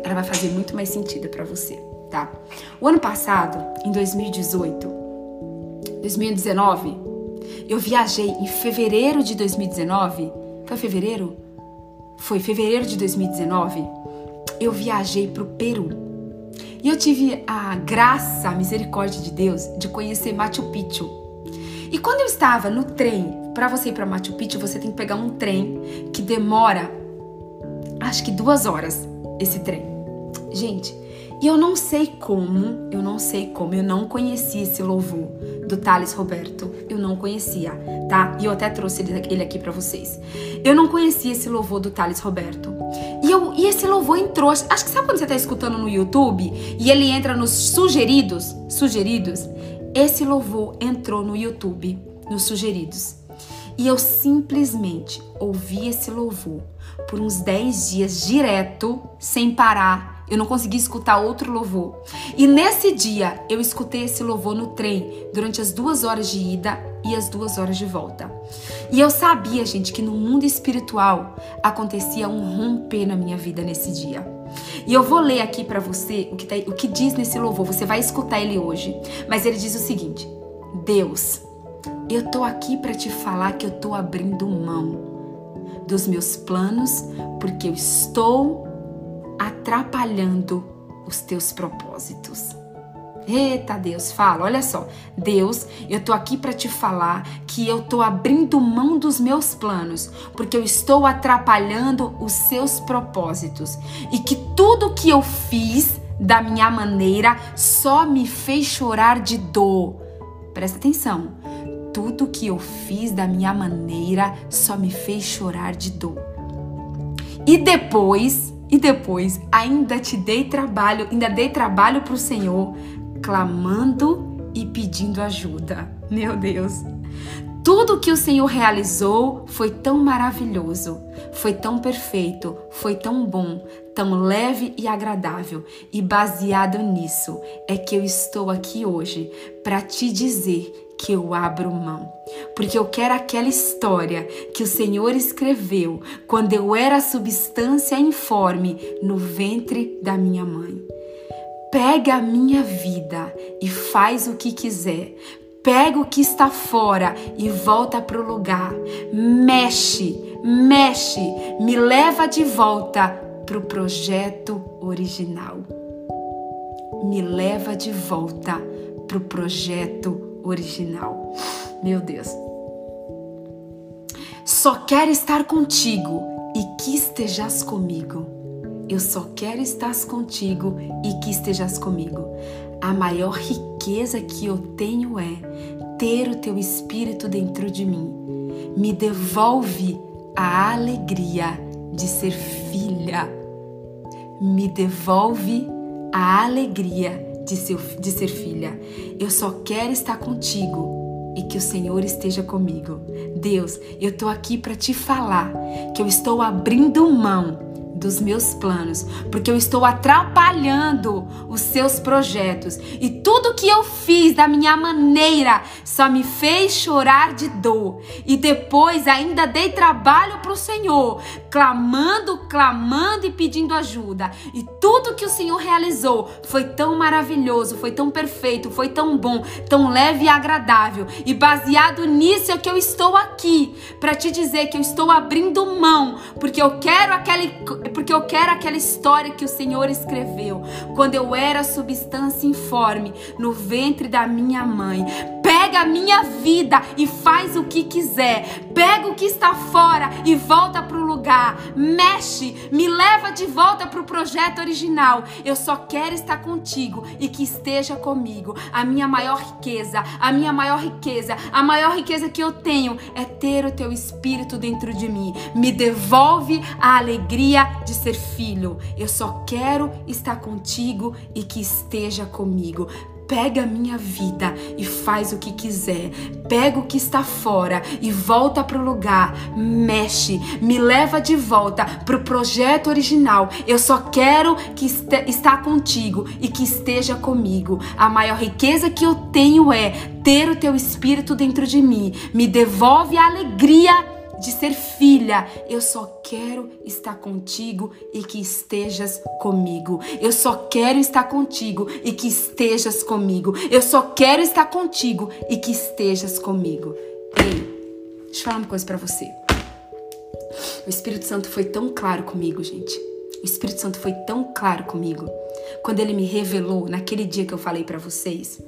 Ela vai fazer muito mais sentido para você, tá? O ano passado, em 2018, 2019, eu viajei em fevereiro de 2019. Foi fevereiro? Foi fevereiro de 2019. Eu viajei pro Peru e eu tive a graça, a misericórdia de Deus de conhecer Machu Picchu. E quando eu estava no trem, para você ir para Machu Picchu, você tem que pegar um trem que demora, acho que duas horas, esse trem. Gente, e eu não sei como, eu não sei como, eu não conhecia esse louvor do Thales Roberto. Eu não conhecia, tá? E eu até trouxe ele aqui para vocês. Eu não conhecia esse louvor do Thales Roberto. E, eu, e esse louvor entrou. Acho que sabe quando você tá escutando no YouTube e ele entra nos sugeridos? Sugeridos? Esse louvor entrou no YouTube, nos sugeridos. E eu simplesmente ouvi esse louvor por uns 10 dias direto, sem parar, eu não consegui escutar outro louvor. E nesse dia eu escutei esse louvor no trem durante as duas horas de ida e as duas horas de volta. E eu sabia, gente, que no mundo espiritual acontecia um romper na minha vida nesse dia. E eu vou ler aqui para você o que, tá, o que diz nesse louvor. Você vai escutar ele hoje. Mas ele diz o seguinte: Deus, eu tô aqui para te falar que eu tô abrindo mão dos meus planos porque eu estou atrapalhando os teus propósitos. Eita Deus, fala, olha só. Deus, eu tô aqui para te falar que eu tô abrindo mão dos meus planos, porque eu estou atrapalhando os seus propósitos e que tudo que eu fiz da minha maneira só me fez chorar de dor. Presta atenção. tudo que eu fiz da minha maneira só me fez chorar de dor. E depois, e depois, ainda te dei trabalho, ainda dei trabalho para o Senhor, clamando e pedindo ajuda. Meu Deus. Tudo que o Senhor realizou foi tão maravilhoso, foi tão perfeito, foi tão bom, tão leve e agradável. E baseado nisso é que eu estou aqui hoje para te dizer que eu abro mão, porque eu quero aquela história que o Senhor escreveu quando eu era substância informe no ventre da minha mãe. Pega a minha vida e faz o que quiser, Pega o que está fora e volta para o lugar. Mexe, mexe, me leva de volta para o projeto original. Me leva de volta para o projeto original. Meu Deus. Só quero estar contigo e que estejas comigo. Eu só quero estar contigo e que estejas comigo. A maior riqueza que eu tenho é ter o teu espírito dentro de mim. Me devolve a alegria de ser filha. Me devolve a alegria de ser, de ser filha. Eu só quero estar contigo e que o Senhor esteja comigo. Deus, eu estou aqui para te falar que eu estou abrindo mão dos meus planos, porque eu estou atrapalhando os seus projetos. E tudo que eu fiz da minha maneira só me fez chorar de dor. E depois ainda dei trabalho para o Senhor, clamando, clamando e pedindo ajuda. E tudo que o Senhor realizou foi tão maravilhoso, foi tão perfeito, foi tão bom, tão leve e agradável. E baseado nisso é que eu estou aqui para te dizer que eu estou abrindo mão, porque eu quero aquele porque eu quero aquela história que o Senhor escreveu quando eu era substância informe no ventre da minha mãe. Pega a minha vida e faz o que quiser. Pega o que está fora e volta para o lugar. Mexe, me leva de volta para o projeto original. Eu só quero estar contigo e que esteja comigo. A minha maior riqueza, a minha maior riqueza, a maior riqueza que eu tenho é ter o teu espírito dentro de mim. Me devolve a alegria de ser filho. Eu só quero estar contigo e que esteja comigo. Pega a minha vida e faz o que quiser. Pega o que está fora e volta para o lugar. Mexe, me leva de volta para o projeto original. Eu só quero que este, estar contigo e que esteja comigo. A maior riqueza que eu tenho é ter o teu espírito dentro de mim. Me devolve a alegria de ser filha. Eu só quero estar contigo e que estejas comigo. Eu só quero estar contigo e que estejas comigo. Eu só quero estar contigo e que estejas comigo. Ei, deixa eu falar uma coisa para você. O Espírito Santo foi tão claro comigo, gente. O Espírito Santo foi tão claro comigo quando ele me revelou naquele dia que eu falei para vocês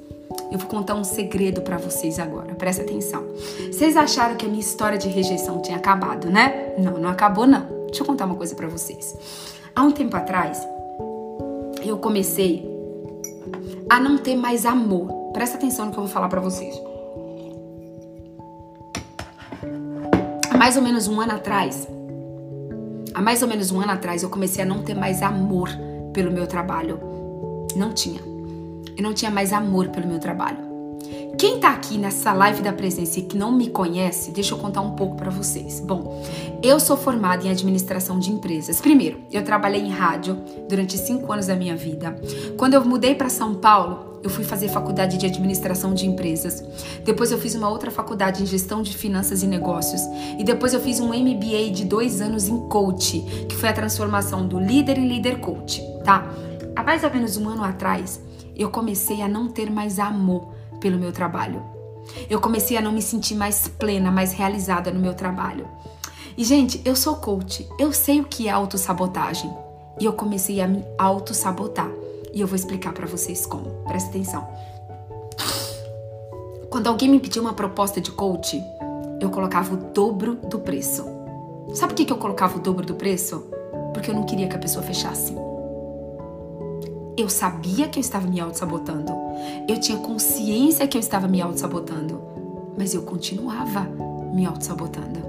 eu vou contar um segredo para vocês agora, presta atenção. Vocês acharam que a minha história de rejeição tinha acabado, né? Não, não acabou não. Deixa eu contar uma coisa para vocês. Há um tempo atrás, eu comecei a não ter mais amor. Presta atenção no que eu vou falar para vocês. Há mais ou menos um ano atrás, há mais ou menos um ano atrás, eu comecei a não ter mais amor pelo meu trabalho. Não tinha. Eu não tinha mais amor pelo meu trabalho. Quem tá aqui nessa live da presença e que não me conhece, deixa eu contar um pouco para vocês. Bom, eu sou formada em administração de empresas. Primeiro, eu trabalhei em rádio durante cinco anos da minha vida. Quando eu mudei para São Paulo, eu fui fazer faculdade de administração de empresas. Depois eu fiz uma outra faculdade em gestão de finanças e negócios. E depois eu fiz um MBA de dois anos em coach, que foi a transformação do líder em líder coach, tá? Há mais ou menos um ano atrás, eu comecei a não ter mais amor pelo meu trabalho. Eu comecei a não me sentir mais plena, mais realizada no meu trabalho. E, gente, eu sou coach, eu sei o que é autossabotagem. E eu comecei a me autossabotar. E eu vou explicar para vocês como. Presta atenção. Quando alguém me pediu uma proposta de coach, eu colocava o dobro do preço. Sabe por que eu colocava o dobro do preço? Porque eu não queria que a pessoa fechasse. Eu sabia que eu estava me auto-sabotando. Eu tinha consciência que eu estava me auto-sabotando. mas eu continuava me auto-sabotando.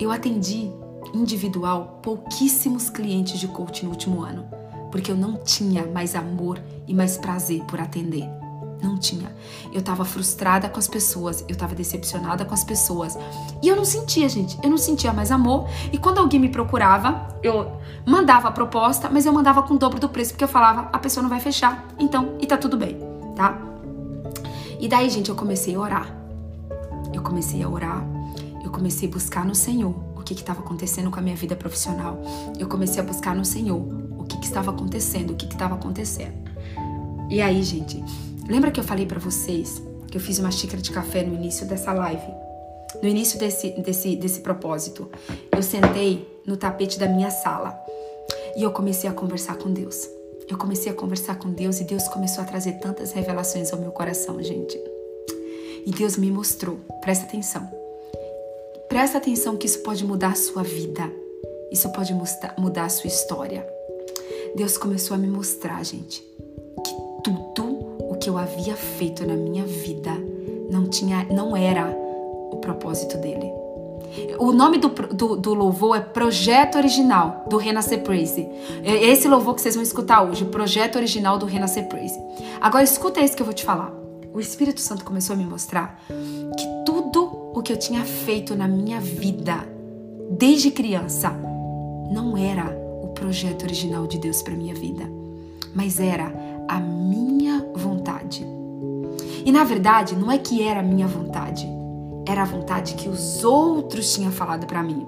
Eu atendi individual pouquíssimos clientes de coaching no último ano, porque eu não tinha mais amor e mais prazer por atender. Não tinha. Eu tava frustrada com as pessoas, eu tava decepcionada com as pessoas. E eu não sentia, gente. Eu não sentia mais amor. E quando alguém me procurava, eu mandava a proposta, mas eu mandava com o dobro do preço, porque eu falava, a pessoa não vai fechar. Então, e tá tudo bem, tá? E daí, gente, eu comecei a orar. Eu comecei a orar. Eu comecei a buscar no Senhor o que estava acontecendo com a minha vida profissional. Eu comecei a buscar no Senhor o que, que estava acontecendo, o que estava acontecendo. E aí, gente, Lembra que eu falei para vocês que eu fiz uma xícara de café no início dessa live? No início desse, desse, desse propósito, eu sentei no tapete da minha sala e eu comecei a conversar com Deus. Eu comecei a conversar com Deus e Deus começou a trazer tantas revelações ao meu coração, gente. E Deus me mostrou, presta atenção. Presta atenção que isso pode mudar a sua vida. Isso pode mudar a sua história. Deus começou a me mostrar, gente, que tudo que eu havia feito na minha vida não tinha, não era o propósito dele. O nome do, do, do, louvor é Projeto Original do Renascer Praise. É esse louvor que vocês vão escutar hoje, Projeto Original do Renascer Praise. Agora escuta esse que eu vou te falar. O Espírito Santo começou a me mostrar que tudo o que eu tinha feito na minha vida desde criança não era o projeto original de Deus para minha vida, mas era a minha vontade. E na verdade, não é que era a minha vontade, era a vontade que os outros tinham falado para mim.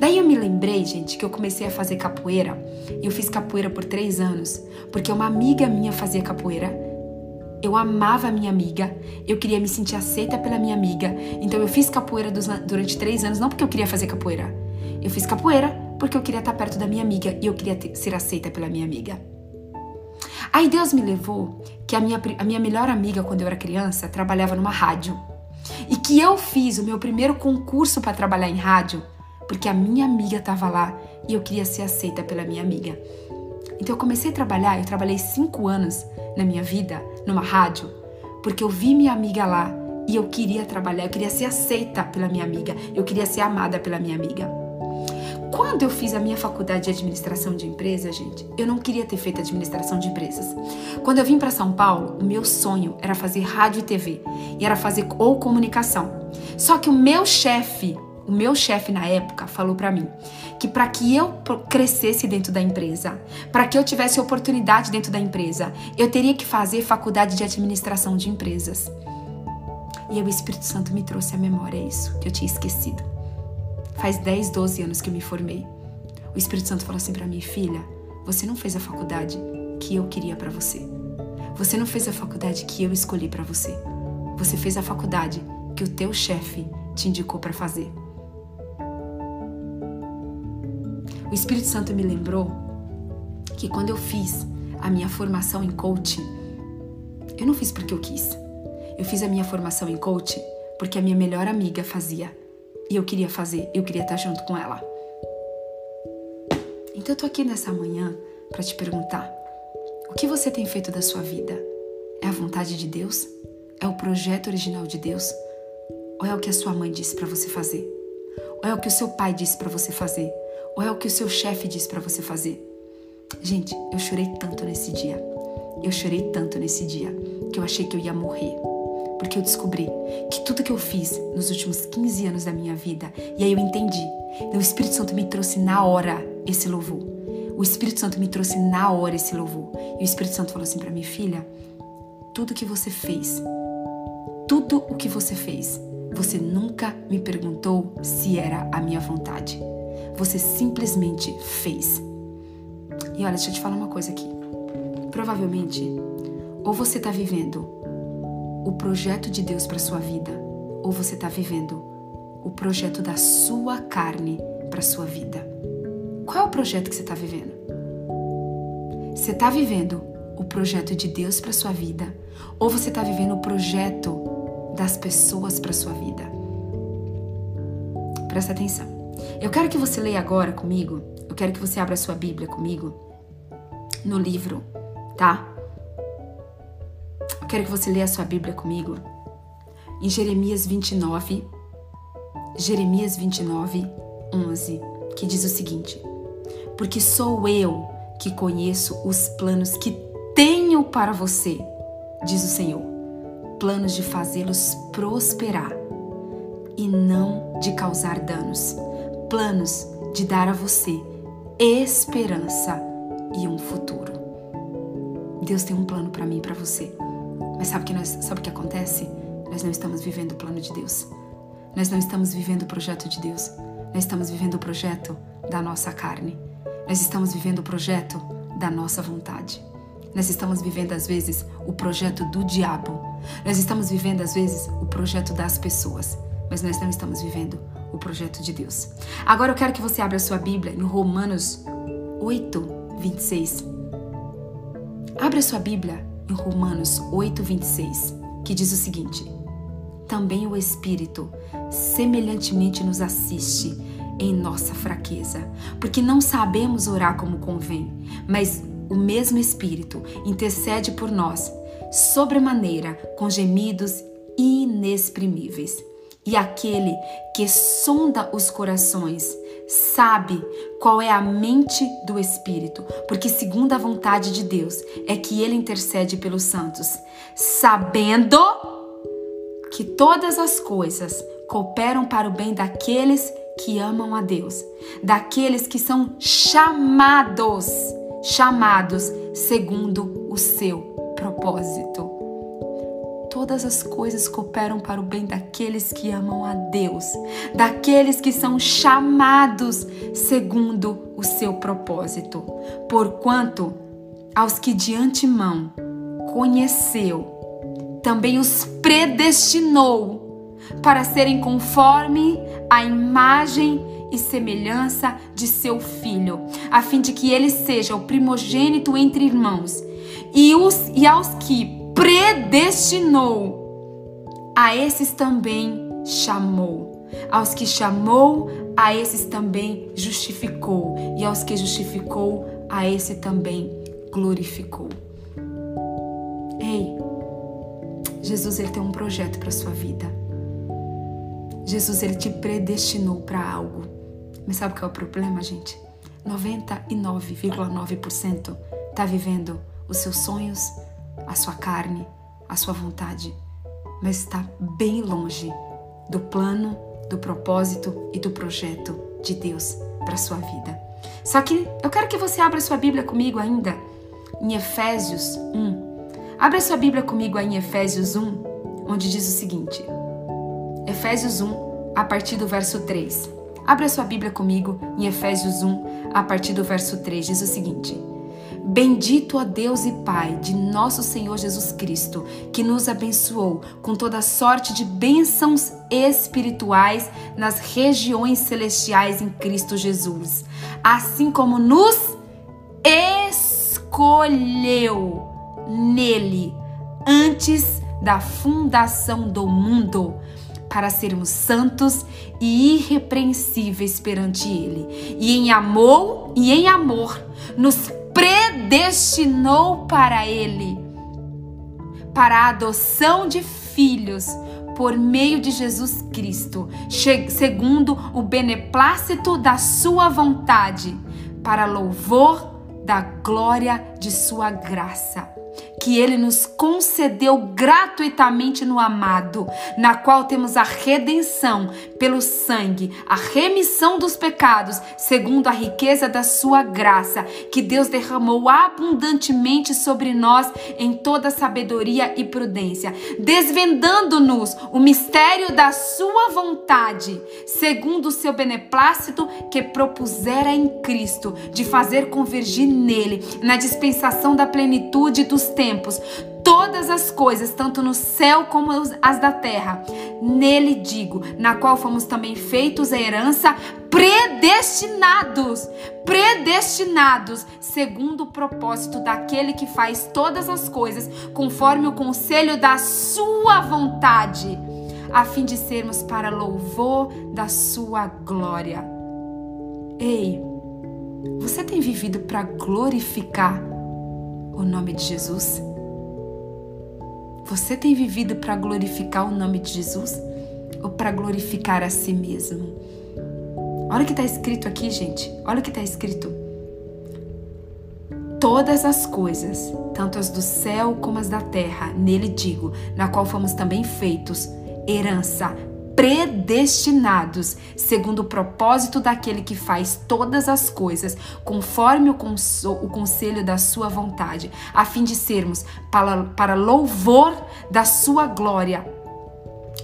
Daí eu me lembrei, gente, que eu comecei a fazer capoeira. Eu fiz capoeira por três anos, porque uma amiga minha fazia capoeira. Eu amava a minha amiga, eu queria me sentir aceita pela minha amiga. Então eu fiz capoeira durante três anos, não porque eu queria fazer capoeira. Eu fiz capoeira porque eu queria estar perto da minha amiga e eu queria ter, ser aceita pela minha amiga. Aí Deus me levou que a minha, a minha melhor amiga, quando eu era criança, trabalhava numa rádio. E que eu fiz o meu primeiro concurso para trabalhar em rádio, porque a minha amiga estava lá e eu queria ser aceita pela minha amiga. Então eu comecei a trabalhar, eu trabalhei cinco anos na minha vida numa rádio, porque eu vi minha amiga lá e eu queria trabalhar, eu queria ser aceita pela minha amiga, eu queria ser amada pela minha amiga. Quando eu fiz a minha faculdade de administração de empresas, gente, eu não queria ter feito administração de empresas. Quando eu vim para São Paulo, o meu sonho era fazer rádio e TV, e era fazer ou comunicação. Só que o meu chefe, o meu chefe na época falou para mim que para que eu crescesse dentro da empresa, para que eu tivesse oportunidade dentro da empresa, eu teria que fazer faculdade de administração de empresas. E o Espírito Santo me trouxe à memória isso, que eu tinha esquecido. Faz 10, 12 anos que eu me formei. O Espírito Santo falou assim para mim, filha, você não fez a faculdade que eu queria para você. Você não fez a faculdade que eu escolhi para você. Você fez a faculdade que o teu chefe te indicou para fazer. O Espírito Santo me lembrou que quando eu fiz a minha formação em coaching, eu não fiz porque eu quis. Eu fiz a minha formação em coaching porque a minha melhor amiga fazia e eu queria fazer, eu queria estar junto com ela. Então eu tô aqui nessa manhã para te perguntar: o que você tem feito da sua vida? É a vontade de Deus? É o projeto original de Deus? Ou é o que a sua mãe disse para você fazer? Ou é o que o seu pai disse para você fazer? Ou é o que o seu chefe disse para você fazer? Gente, eu chorei tanto nesse dia. Eu chorei tanto nesse dia que eu achei que eu ia morrer porque eu descobri que tudo que eu fiz nos últimos 15 anos da minha vida, e aí eu entendi. O Espírito Santo me trouxe na hora esse louvor. O Espírito Santo me trouxe na hora esse louvor. E o Espírito Santo falou assim para mim, filha, tudo que você fez, tudo o que você fez, você nunca me perguntou se era a minha vontade. Você simplesmente fez. E olha, deixa eu te falar uma coisa aqui. Provavelmente, ou você está vivendo o projeto de Deus para sua vida ou você está vivendo o projeto da sua carne para sua vida? Qual é o projeto que você está vivendo? Você está vivendo o projeto de Deus para sua vida ou você está vivendo o projeto das pessoas para sua vida? Presta atenção. Eu quero que você leia agora comigo. Eu quero que você abra sua Bíblia comigo no livro, tá? Quero que você leia a sua Bíblia comigo. em Jeremias 29, Jeremias 29, 11, que diz o seguinte: Porque sou eu que conheço os planos que tenho para você, diz o Senhor, planos de fazê-los prosperar e não de causar danos, planos de dar a você esperança e um futuro. Deus tem um plano para mim e para você. Mas sabe que nós, sabe o que acontece? Nós não estamos vivendo o plano de Deus. Nós não estamos vivendo o projeto de Deus. Nós estamos vivendo o projeto da nossa carne. Nós estamos vivendo o projeto da nossa vontade. Nós estamos vivendo às vezes o projeto do diabo. Nós estamos vivendo às vezes o projeto das pessoas, mas nós não estamos vivendo o projeto de Deus. Agora eu quero que você abra a sua Bíblia em Romanos 8, 26. Abra sua Bíblia em Romanos 8, 26, que diz o seguinte: Também o Espírito semelhantemente nos assiste em nossa fraqueza, porque não sabemos orar como convém, mas o mesmo Espírito intercede por nós, sobremaneira, com gemidos inexprimíveis. E aquele que sonda os corações sabe qual é a mente do Espírito, porque segundo a vontade de Deus é que ele intercede pelos santos, sabendo que todas as coisas cooperam para o bem daqueles que amam a Deus, daqueles que são chamados, chamados segundo o seu propósito todas as coisas cooperam para o bem daqueles que amam a Deus, daqueles que são chamados segundo o seu propósito. Porquanto aos que de antemão conheceu, também os predestinou para serem conforme a imagem e semelhança de seu filho, a fim de que ele seja o primogênito entre irmãos. E, os, e aos que predestinou, a esses também chamou. Aos que chamou, a esses também justificou. E aos que justificou, a esse também glorificou. Ei, Jesus ele tem um projeto para sua vida. Jesus ele te predestinou para algo. Mas sabe qual é o problema, gente? 99,9% está vivendo os seus sonhos, a sua carne, a sua vontade, mas está bem longe do plano, do propósito e do projeto de Deus para sua vida. Só que eu quero que você abra sua Bíblia comigo ainda em Efésios 1. Abra sua Bíblia comigo aí em Efésios 1, onde diz o seguinte: Efésios 1, a partir do verso 3. Abra sua Bíblia comigo em Efésios 1, a partir do verso 3, diz o seguinte: Bendito a Deus e Pai de nosso Senhor Jesus Cristo, que nos abençoou com toda sorte de bênçãos espirituais nas regiões celestiais em Cristo Jesus, assim como nos escolheu nele antes da fundação do mundo para sermos santos e irrepreensíveis perante ele. E em amor e em amor nos predestinou para ele, para a adoção de filhos por meio de Jesus Cristo, segundo o beneplácito da sua vontade, para louvor da glória de sua graça que ele nos concedeu gratuitamente no amado, na qual temos a redenção pelo sangue, a remissão dos pecados, segundo a riqueza da sua graça, que Deus derramou abundantemente sobre nós em toda sabedoria e prudência, desvendando-nos o mistério da sua vontade, segundo o seu beneplácito que propusera em Cristo, de fazer convergir nele, na dispensação da plenitude dos tempos tempos, todas as coisas, tanto no céu como as da terra. Nele digo, na qual fomos também feitos a herança, predestinados, predestinados, segundo o propósito daquele que faz todas as coisas, conforme o conselho da sua vontade, a fim de sermos para louvor da sua glória. Ei, você tem vivido para glorificar o nome de Jesus? Você tem vivido para glorificar o nome de Jesus ou para glorificar a si mesmo? Olha o que está escrito aqui, gente. Olha o que está escrito. Todas as coisas, tanto as do céu como as da terra, nele digo, na qual fomos também feitos, herança, predestinados, segundo o propósito daquele que faz todas as coisas, conforme o, o conselho da sua vontade, a fim de sermos para, para louvor da sua glória.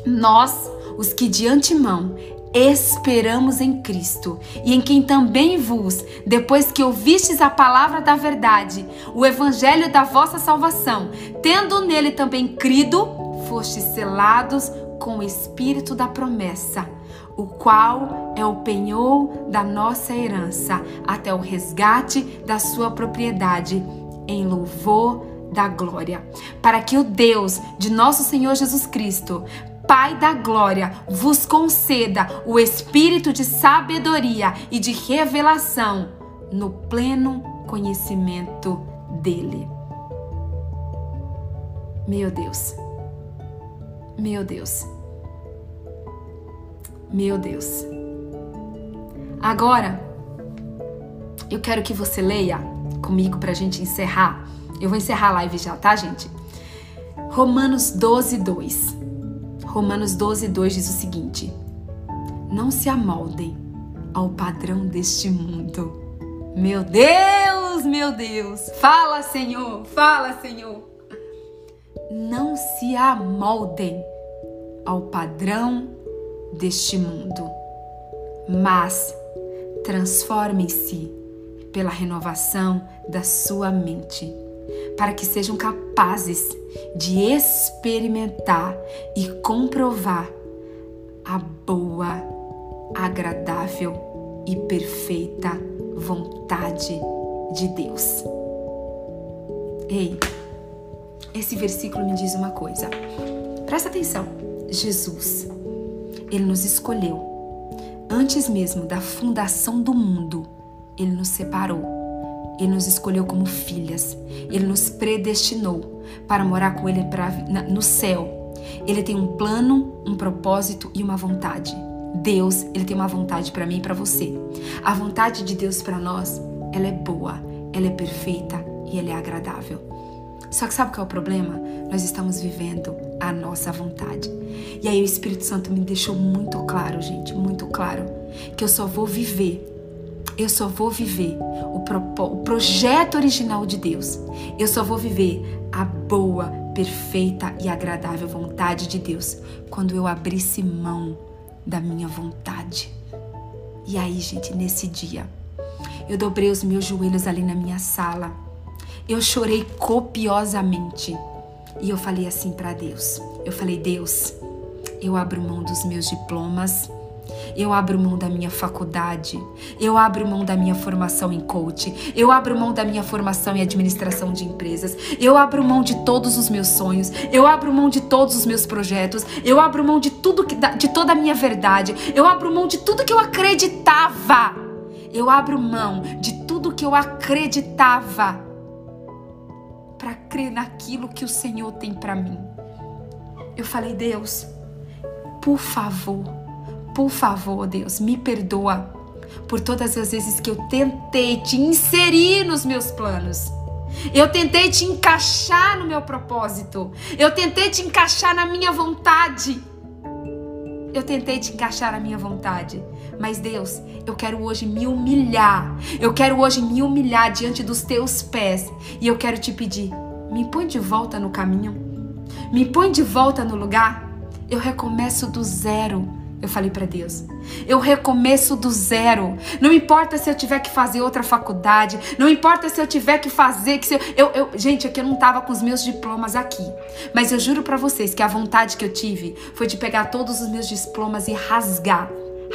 Nós, os que de antemão esperamos em Cristo e em quem também vos, depois que ouvistes a palavra da verdade, o evangelho da vossa salvação, tendo nele também crido, fostes selados com o espírito da promessa, o qual é o penhor da nossa herança, até o resgate da sua propriedade, em louvor da glória, para que o Deus de nosso Senhor Jesus Cristo, Pai da glória, vos conceda o espírito de sabedoria e de revelação no pleno conhecimento dele. Meu Deus. Meu Deus. Meu Deus. Agora, eu quero que você leia comigo para a gente encerrar. Eu vou encerrar a live já, tá, gente? Romanos 12, 2. Romanos 12, 2 diz o seguinte: Não se amoldem ao padrão deste mundo. Meu Deus, meu Deus! Fala, Senhor! Fala, Senhor! Não se amoldem ao padrão deste mundo, mas transformem-se pela renovação da sua mente para que sejam capazes de experimentar e comprovar a boa, agradável e perfeita vontade de Deus. Ei, esse versículo me diz uma coisa. Presta atenção. Jesus, ele nos escolheu antes mesmo da fundação do mundo. Ele nos separou ele nos escolheu como filhas. Ele nos predestinou para morar com Ele pra, na, no céu. Ele tem um plano, um propósito e uma vontade. Deus, Ele tem uma vontade para mim e para você. A vontade de Deus para nós, ela é boa, ela é perfeita e ela é agradável. Só que sabe qual é o problema? Nós estamos vivendo a nossa vontade. E aí o Espírito Santo me deixou muito claro, gente, muito claro, que eu só vou viver eu só vou viver o, pro, o projeto original de Deus. Eu só vou viver a boa, perfeita e agradável vontade de Deus quando eu abrisse mão da minha vontade. E aí, gente, nesse dia, eu dobrei os meus joelhos ali na minha sala. Eu chorei copiosamente. E eu falei assim para Deus. Eu falei: "Deus, eu abro mão dos meus diplomas, eu abro mão da minha faculdade, eu abro mão da minha formação em coach, eu abro mão da minha formação em administração de empresas, eu abro mão de todos os meus sonhos, eu abro mão de todos os meus projetos, eu abro mão de tudo que, de toda a minha verdade, eu abro mão de tudo que eu acreditava. Eu abro mão de tudo que eu acreditava para crer naquilo que o Senhor tem para mim. Eu falei, Deus, por favor, por favor, Deus, me perdoa por todas as vezes que eu tentei te inserir nos meus planos. Eu tentei te encaixar no meu propósito. Eu tentei te encaixar na minha vontade. Eu tentei te encaixar na minha vontade. Mas Deus, eu quero hoje me humilhar. Eu quero hoje me humilhar diante dos teus pés. E eu quero te pedir: me põe de volta no caminho. Me põe de volta no lugar. Eu recomeço do zero. Eu falei para Deus, eu recomeço do zero. Não importa se eu tiver que fazer outra faculdade, não importa se eu tiver que fazer que eu, eu, eu gente, aqui eu não tava com os meus diplomas aqui, mas eu juro para vocês que a vontade que eu tive foi de pegar todos os meus diplomas e rasgar,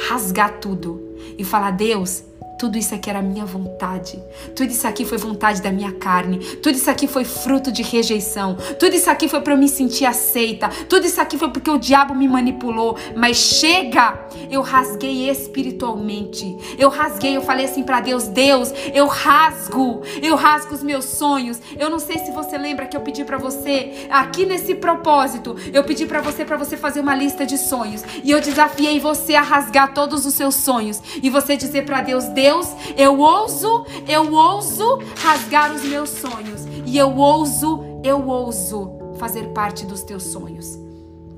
rasgar tudo e falar: "Deus, tudo isso aqui era minha vontade. Tudo isso aqui foi vontade da minha carne. Tudo isso aqui foi fruto de rejeição. Tudo isso aqui foi para eu me sentir aceita. Tudo isso aqui foi porque o diabo me manipulou. Mas chega! Eu rasguei espiritualmente. Eu rasguei, eu falei assim para Deus: Deus, eu rasgo. Eu rasgo os meus sonhos. Eu não sei se você lembra que eu pedi para você, aqui nesse propósito, eu pedi para você para você fazer uma lista de sonhos. E eu desafiei você a rasgar todos os seus sonhos. E você dizer para Deus: Deus, eu ouso, eu ouso rasgar os meus sonhos. E eu ouso, eu ouso fazer parte dos teus sonhos.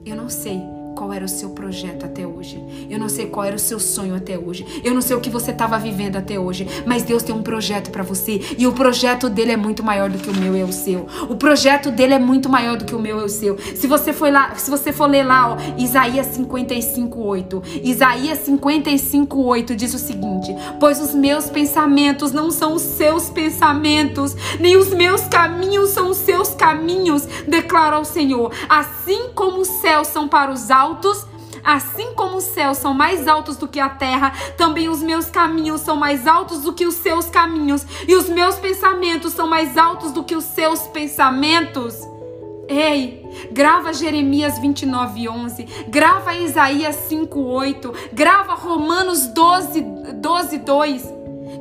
Eu não sei qual era o seu projeto até hoje. Eu não sei qual era o seu sonho até hoje. Eu não sei o que você estava vivendo até hoje. Mas Deus tem um projeto para você. E o projeto dele é muito maior do que o meu e o seu. O projeto dele é muito maior do que o meu e o seu. Se você for lá, se você for ler lá, ó, Isaías 55:8. Isaías 55:8 diz o seguinte: Pois os meus pensamentos não são os seus pensamentos, nem os meus caminhos são os seus caminhos, declara o Senhor. Assim como os céus são para os altos, altos, assim como os céus são mais altos do que a terra, também os meus caminhos são mais altos do que os seus caminhos, e os meus pensamentos são mais altos do que os seus pensamentos. Ei, grava Jeremias 29, 11, grava Isaías 5, 8, grava Romanos 12, 12, 2.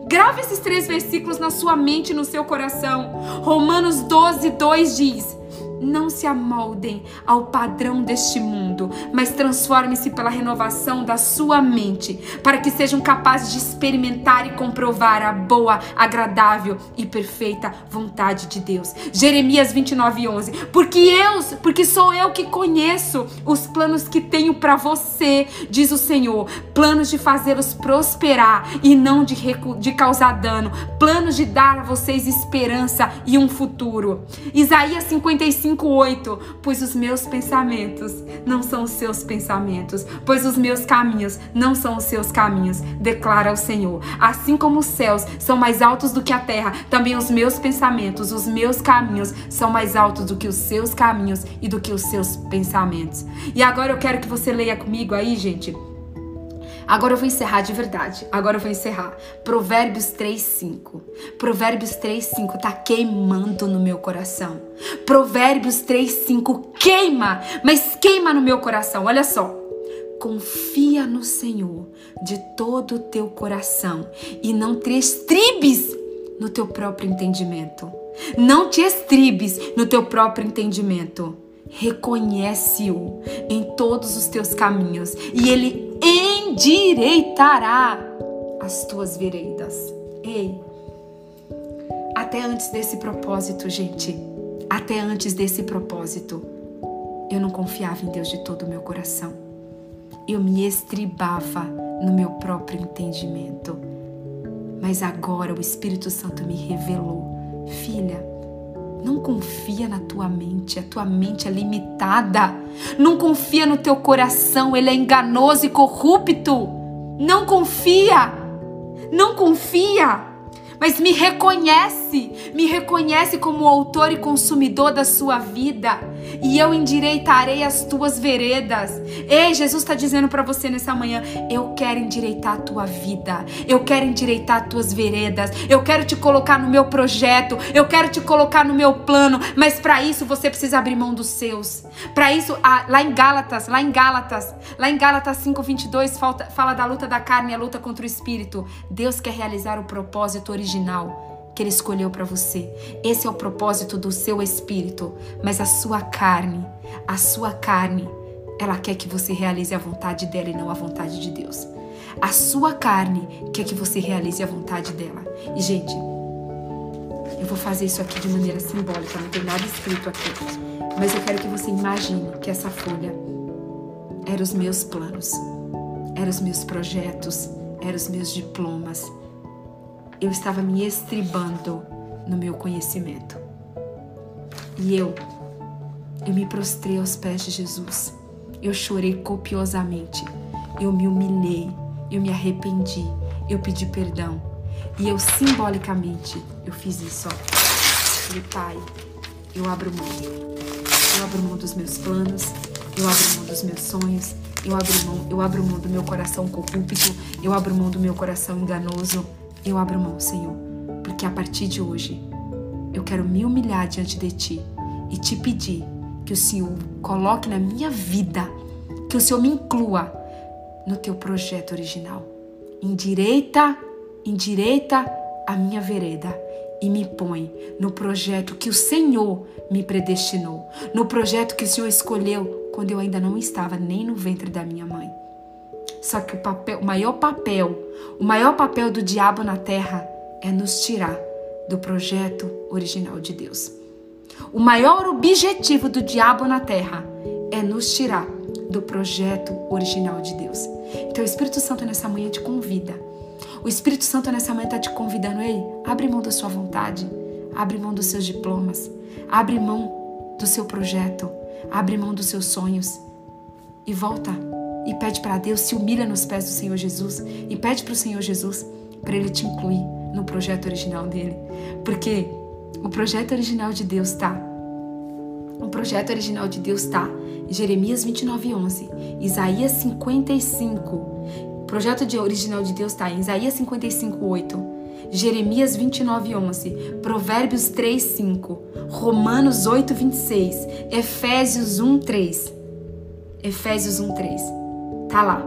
Grava esses três versículos na sua mente e no seu coração. Romanos 12, 2 diz: não se amoldem ao padrão deste mundo, mas transformem-se pela renovação da sua mente, para que sejam capazes de experimentar e comprovar a boa, agradável e perfeita vontade de Deus. Jeremias 29:11. Porque eu, porque sou eu que conheço os planos que tenho para você, diz o Senhor, planos de fazê-los prosperar e não de, de causar dano, planos de dar a vocês esperança e um futuro. Isaías 55 5:8, pois os meus pensamentos não são os seus pensamentos, pois os meus caminhos não são os seus caminhos, declara o Senhor. Assim como os céus são mais altos do que a terra, também os meus pensamentos, os meus caminhos são mais altos do que os seus caminhos e do que os seus pensamentos. E agora eu quero que você leia comigo aí, gente. Agora eu vou encerrar de verdade. Agora eu vou encerrar. Provérbios 3:5. Provérbios 3:5 tá queimando no meu coração. Provérbios 3:5 queima, mas queima no meu coração. Olha só. Confia no Senhor de todo o teu coração e não te estribes no teu próprio entendimento. Não te estribes no teu próprio entendimento reconhece-o em todos os teus caminhos e ele endireitará as tuas veredas. Ei, até antes desse propósito, gente, até antes desse propósito, eu não confiava em Deus de todo o meu coração. Eu me estribava no meu próprio entendimento. Mas agora o Espírito Santo me revelou, filha, não confia na tua mente, a tua mente é limitada. Não confia no teu coração, ele é enganoso e corrupto. Não confia. Não confia mas me reconhece, me reconhece como autor e consumidor da sua vida, e eu endireitarei as tuas veredas. Ei, Jesus está dizendo para você nessa manhã: eu quero endireitar a tua vida, eu quero endireitar as tuas veredas, eu quero te colocar no meu projeto, eu quero te colocar no meu plano, mas para isso você precisa abrir mão dos seus. Para isso, lá em Gálatas, lá em Gálatas, lá em Gálatas 5:22 fala da luta da carne e a luta contra o espírito. Deus quer realizar o propósito original original que Ele escolheu para você. Esse é o propósito do seu espírito, mas a sua carne, a sua carne, ela quer que você realize a vontade dela e não a vontade de Deus. A sua carne quer que você realize a vontade dela. E, gente, eu vou fazer isso aqui de maneira simbólica, não tem nada escrito aqui. Mas eu quero que você imagine que essa folha eram os meus planos, eram os meus projetos, eram os meus diplomas, eu estava me estribando no meu conhecimento. E eu, eu me prostrei aos pés de Jesus. Eu chorei copiosamente. Eu me humilhei. Eu me arrependi. Eu pedi perdão. E eu simbolicamente, eu fiz isso. Falei, Pai, eu abro mão. Eu abro mão dos meus planos. Eu abro mão dos meus sonhos. Eu abro mão, eu abro mão do meu coração corrupto. Eu abro mão do meu coração enganoso eu abro mão, Senhor, porque a partir de hoje eu quero me humilhar diante de Ti e te pedir que o Senhor coloque na minha vida, que o Senhor me inclua no Teu projeto original. Endireita, endireita a minha vereda e me põe no projeto que o Senhor me predestinou, no projeto que o Senhor escolheu quando eu ainda não estava nem no ventre da minha mãe. Só que o, papel, o maior papel, o maior papel do diabo na terra é nos tirar do projeto original de Deus. O maior objetivo do diabo na terra é nos tirar do projeto original de Deus. Então o Espírito Santo nessa manhã te convida. O Espírito Santo nessa manhã está te convidando, ei, abre mão da sua vontade, abre mão dos seus diplomas, abre mão do seu projeto, abre mão dos seus sonhos e volta e pede para Deus, se humilha nos pés do Senhor Jesus e pede para o Senhor Jesus para ele te incluir no projeto original dele. Porque o projeto original de Deus está. O projeto original de Deus está em Jeremias 29, 11, Isaías 55. O projeto de original de Deus está em Isaías 55, 8. Jeremias 29, 11, Provérbios 3, 5, Romanos 8, 26, Efésios 1, 3. Efésios 1, 3. Tá lá.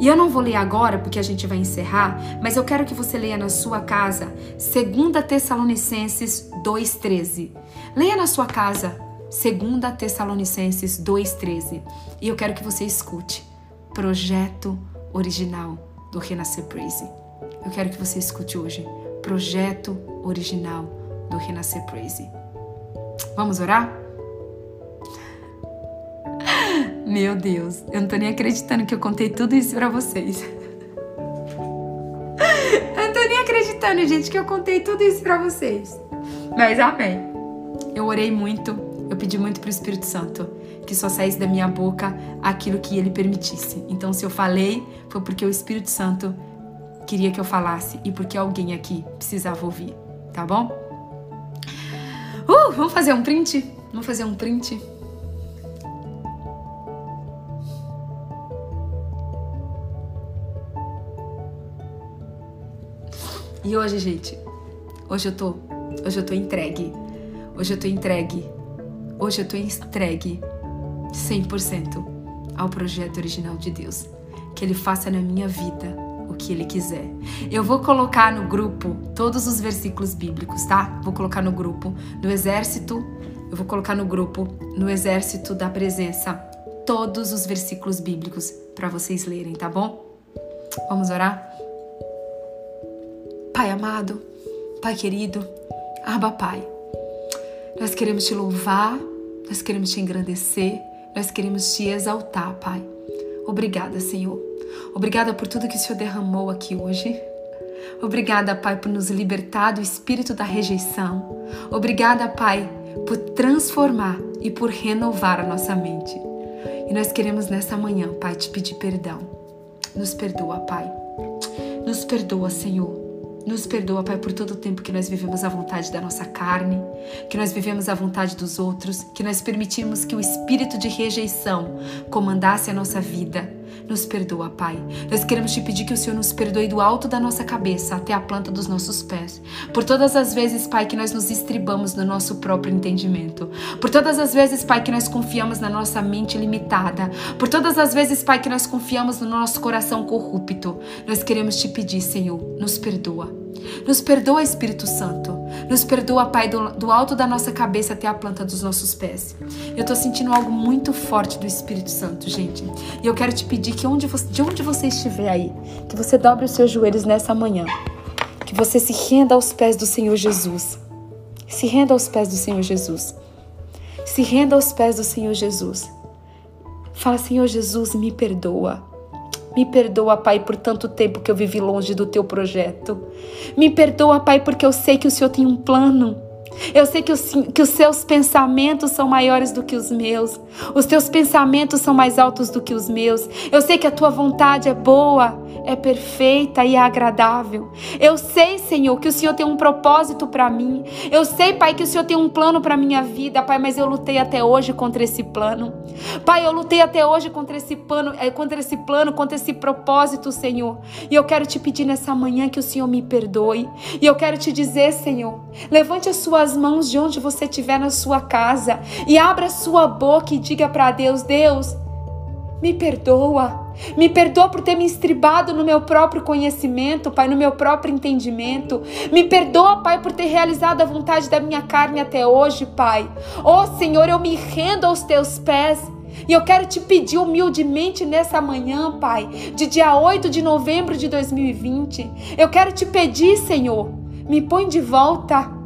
E eu não vou ler agora porque a gente vai encerrar, mas eu quero que você leia na sua casa 2 Tessalonicenses 2:13. Leia na sua casa 2 Tessalonicenses 2:13. E eu quero que você escute projeto original do Renascer Praise. Eu quero que você escute hoje projeto original do Renascer Praise. Vamos orar? Meu Deus, eu não tô nem acreditando que eu contei tudo isso para vocês. Eu não tô nem acreditando, gente, que eu contei tudo isso para vocês. Mas amém. Eu orei muito, eu pedi muito pro Espírito Santo que só saísse da minha boca aquilo que ele permitisse. Então, se eu falei, foi porque o Espírito Santo queria que eu falasse e porque alguém aqui precisava ouvir, tá bom? Uh, vamos fazer um print? Vamos fazer um print? E hoje, gente, hoje eu tô, hoje eu tô entregue. Hoje eu tô entregue. Hoje eu tô entregue 100% ao projeto original de Deus. Que ele faça na minha vida o que ele quiser. Eu vou colocar no grupo todos os versículos bíblicos, tá? Vou colocar no grupo no exército, eu vou colocar no grupo no exército da presença todos os versículos bíblicos para vocês lerem, tá bom? Vamos orar? Pai amado, Pai querido, Abba Pai, nós queremos te louvar, nós queremos te engrandecer, nós queremos te exaltar, Pai. Obrigada, Senhor. Obrigada por tudo que o Senhor derramou aqui hoje. Obrigada, Pai, por nos libertar do espírito da rejeição. Obrigada, Pai, por transformar e por renovar a nossa mente. E nós queremos nessa manhã, Pai, te pedir perdão. Nos perdoa, Pai. Nos perdoa, Senhor nos perdoa, Pai, por todo o tempo que nós vivemos a vontade da nossa carne, que nós vivemos a vontade dos outros, que nós permitimos que o espírito de rejeição comandasse a nossa vida. Nos perdoa, Pai. Nós queremos te pedir que o Senhor nos perdoe do alto da nossa cabeça até a planta dos nossos pés. Por todas as vezes, Pai, que nós nos estribamos no nosso próprio entendimento. Por todas as vezes, Pai, que nós confiamos na nossa mente limitada. Por todas as vezes, Pai, que nós confiamos no nosso coração corrupto. Nós queremos te pedir, Senhor, nos perdoa. Nos perdoa, Espírito Santo. Nos perdoa, Pai, do, do, alto da nossa cabeça até a planta dos nossos pés. Eu tô sentindo algo muito forte do Espírito Santo, gente. E eu quero te pedir que onde você, de onde você estiver aí, que você dobre os seus joelhos nessa manhã. Que você se renda aos pés do Senhor Jesus. Se renda aos pés do Senhor Jesus. Se renda aos pés do Senhor Jesus. Fala, Senhor Jesus, me perdoa. Me perdoa, Pai, por tanto tempo que eu vivi longe do teu projeto. Me perdoa, Pai, porque eu sei que o Senhor tem um plano. Eu sei que os, que os seus pensamentos são maiores do que os meus. Os teus pensamentos são mais altos do que os meus. Eu sei que a tua vontade é boa, é perfeita e é agradável. Eu sei, Senhor, que o Senhor tem um propósito para mim. Eu sei, Pai, que o Senhor tem um plano para minha vida, Pai, mas eu lutei até hoje contra esse plano. Pai, eu lutei até hoje contra esse plano, eh, contra esse plano, contra esse propósito, Senhor. E eu quero te pedir nessa manhã que o Senhor me perdoe. E eu quero te dizer, Senhor, levante as suas mãos de onde você estiver na sua casa e abra sua boca e diga para Deus: Deus, me perdoa. Me perdoa por ter me estribado no meu próprio conhecimento, Pai, no meu próprio entendimento. Me perdoa, Pai, por ter realizado a vontade da minha carne até hoje, Pai. Oh, Senhor, eu me rendo aos teus pés. E eu quero te pedir humildemente nessa manhã, Pai, de dia 8 de novembro de 2020. Eu quero te pedir, Senhor, me põe de volta.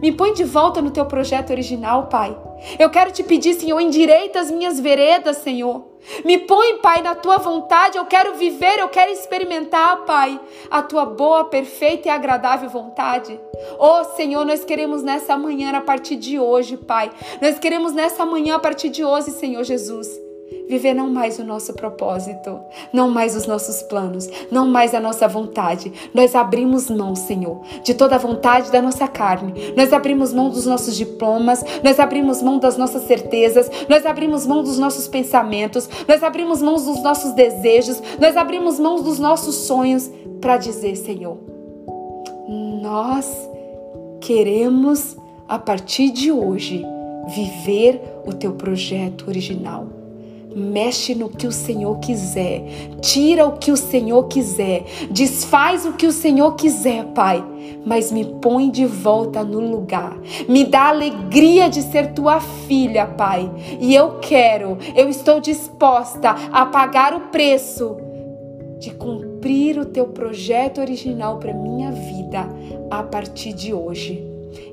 Me põe de volta no teu projeto original, Pai. Eu quero te pedir, Senhor, endireita as minhas veredas, Senhor. Me põe, Pai, na tua vontade. Eu quero viver, eu quero experimentar, Pai, a tua boa, perfeita e agradável vontade. Oh, Senhor, nós queremos nessa manhã, a partir de hoje, Pai. Nós queremos nessa manhã, a partir de hoje, Senhor Jesus viver não mais o nosso propósito, não mais os nossos planos, não mais a nossa vontade. Nós abrimos mão, Senhor, de toda a vontade da nossa carne. Nós abrimos mão dos nossos diplomas, nós abrimos mão das nossas certezas, nós abrimos mão dos nossos pensamentos, nós abrimos mão dos nossos desejos, nós abrimos mão dos nossos sonhos para dizer, Senhor, nós queremos a partir de hoje viver o teu projeto original mexe no que o Senhor quiser, tira o que o Senhor quiser, desfaz o que o Senhor quiser, Pai, mas me põe de volta no lugar, me dá alegria de ser tua filha, Pai, e eu quero, eu estou disposta a pagar o preço de cumprir o teu projeto original para minha vida a partir de hoje.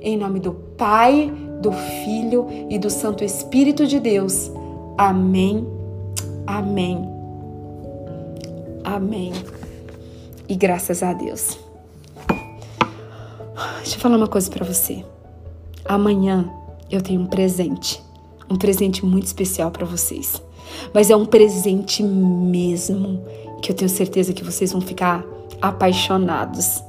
Em nome do Pai, do Filho e do Santo Espírito de Deus. Amém, amém, amém. E graças a Deus. Deixa eu falar uma coisa para você. Amanhã eu tenho um presente, um presente muito especial para vocês. Mas é um presente mesmo que eu tenho certeza que vocês vão ficar apaixonados.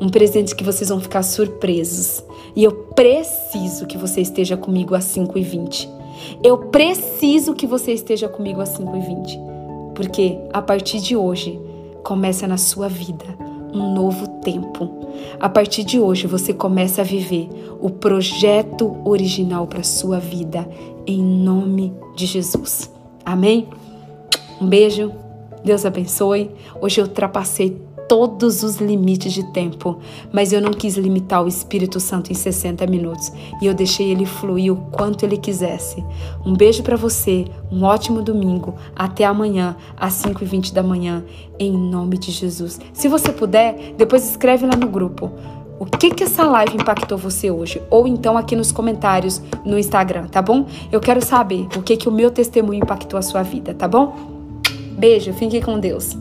Um presente que vocês vão ficar surpresos. E eu preciso que você esteja comigo às 5h20. Eu preciso que você esteja comigo às 5h20, porque a partir de hoje começa na sua vida um novo tempo. A partir de hoje você começa a viver o projeto original para sua vida em nome de Jesus. Amém? Um beijo. Deus abençoe. Hoje eu ultrapassei todos os limites de tempo, mas eu não quis limitar o Espírito Santo em 60 minutos e eu deixei ele fluir o quanto ele quisesse. Um beijo para você, um ótimo domingo, até amanhã às 5h20 da manhã, em nome de Jesus. Se você puder, depois escreve lá no grupo. O que que essa live impactou você hoje? Ou então aqui nos comentários no Instagram, tá bom? Eu quero saber o que que o meu testemunho impactou a sua vida, tá bom? Beijo, fique com Deus.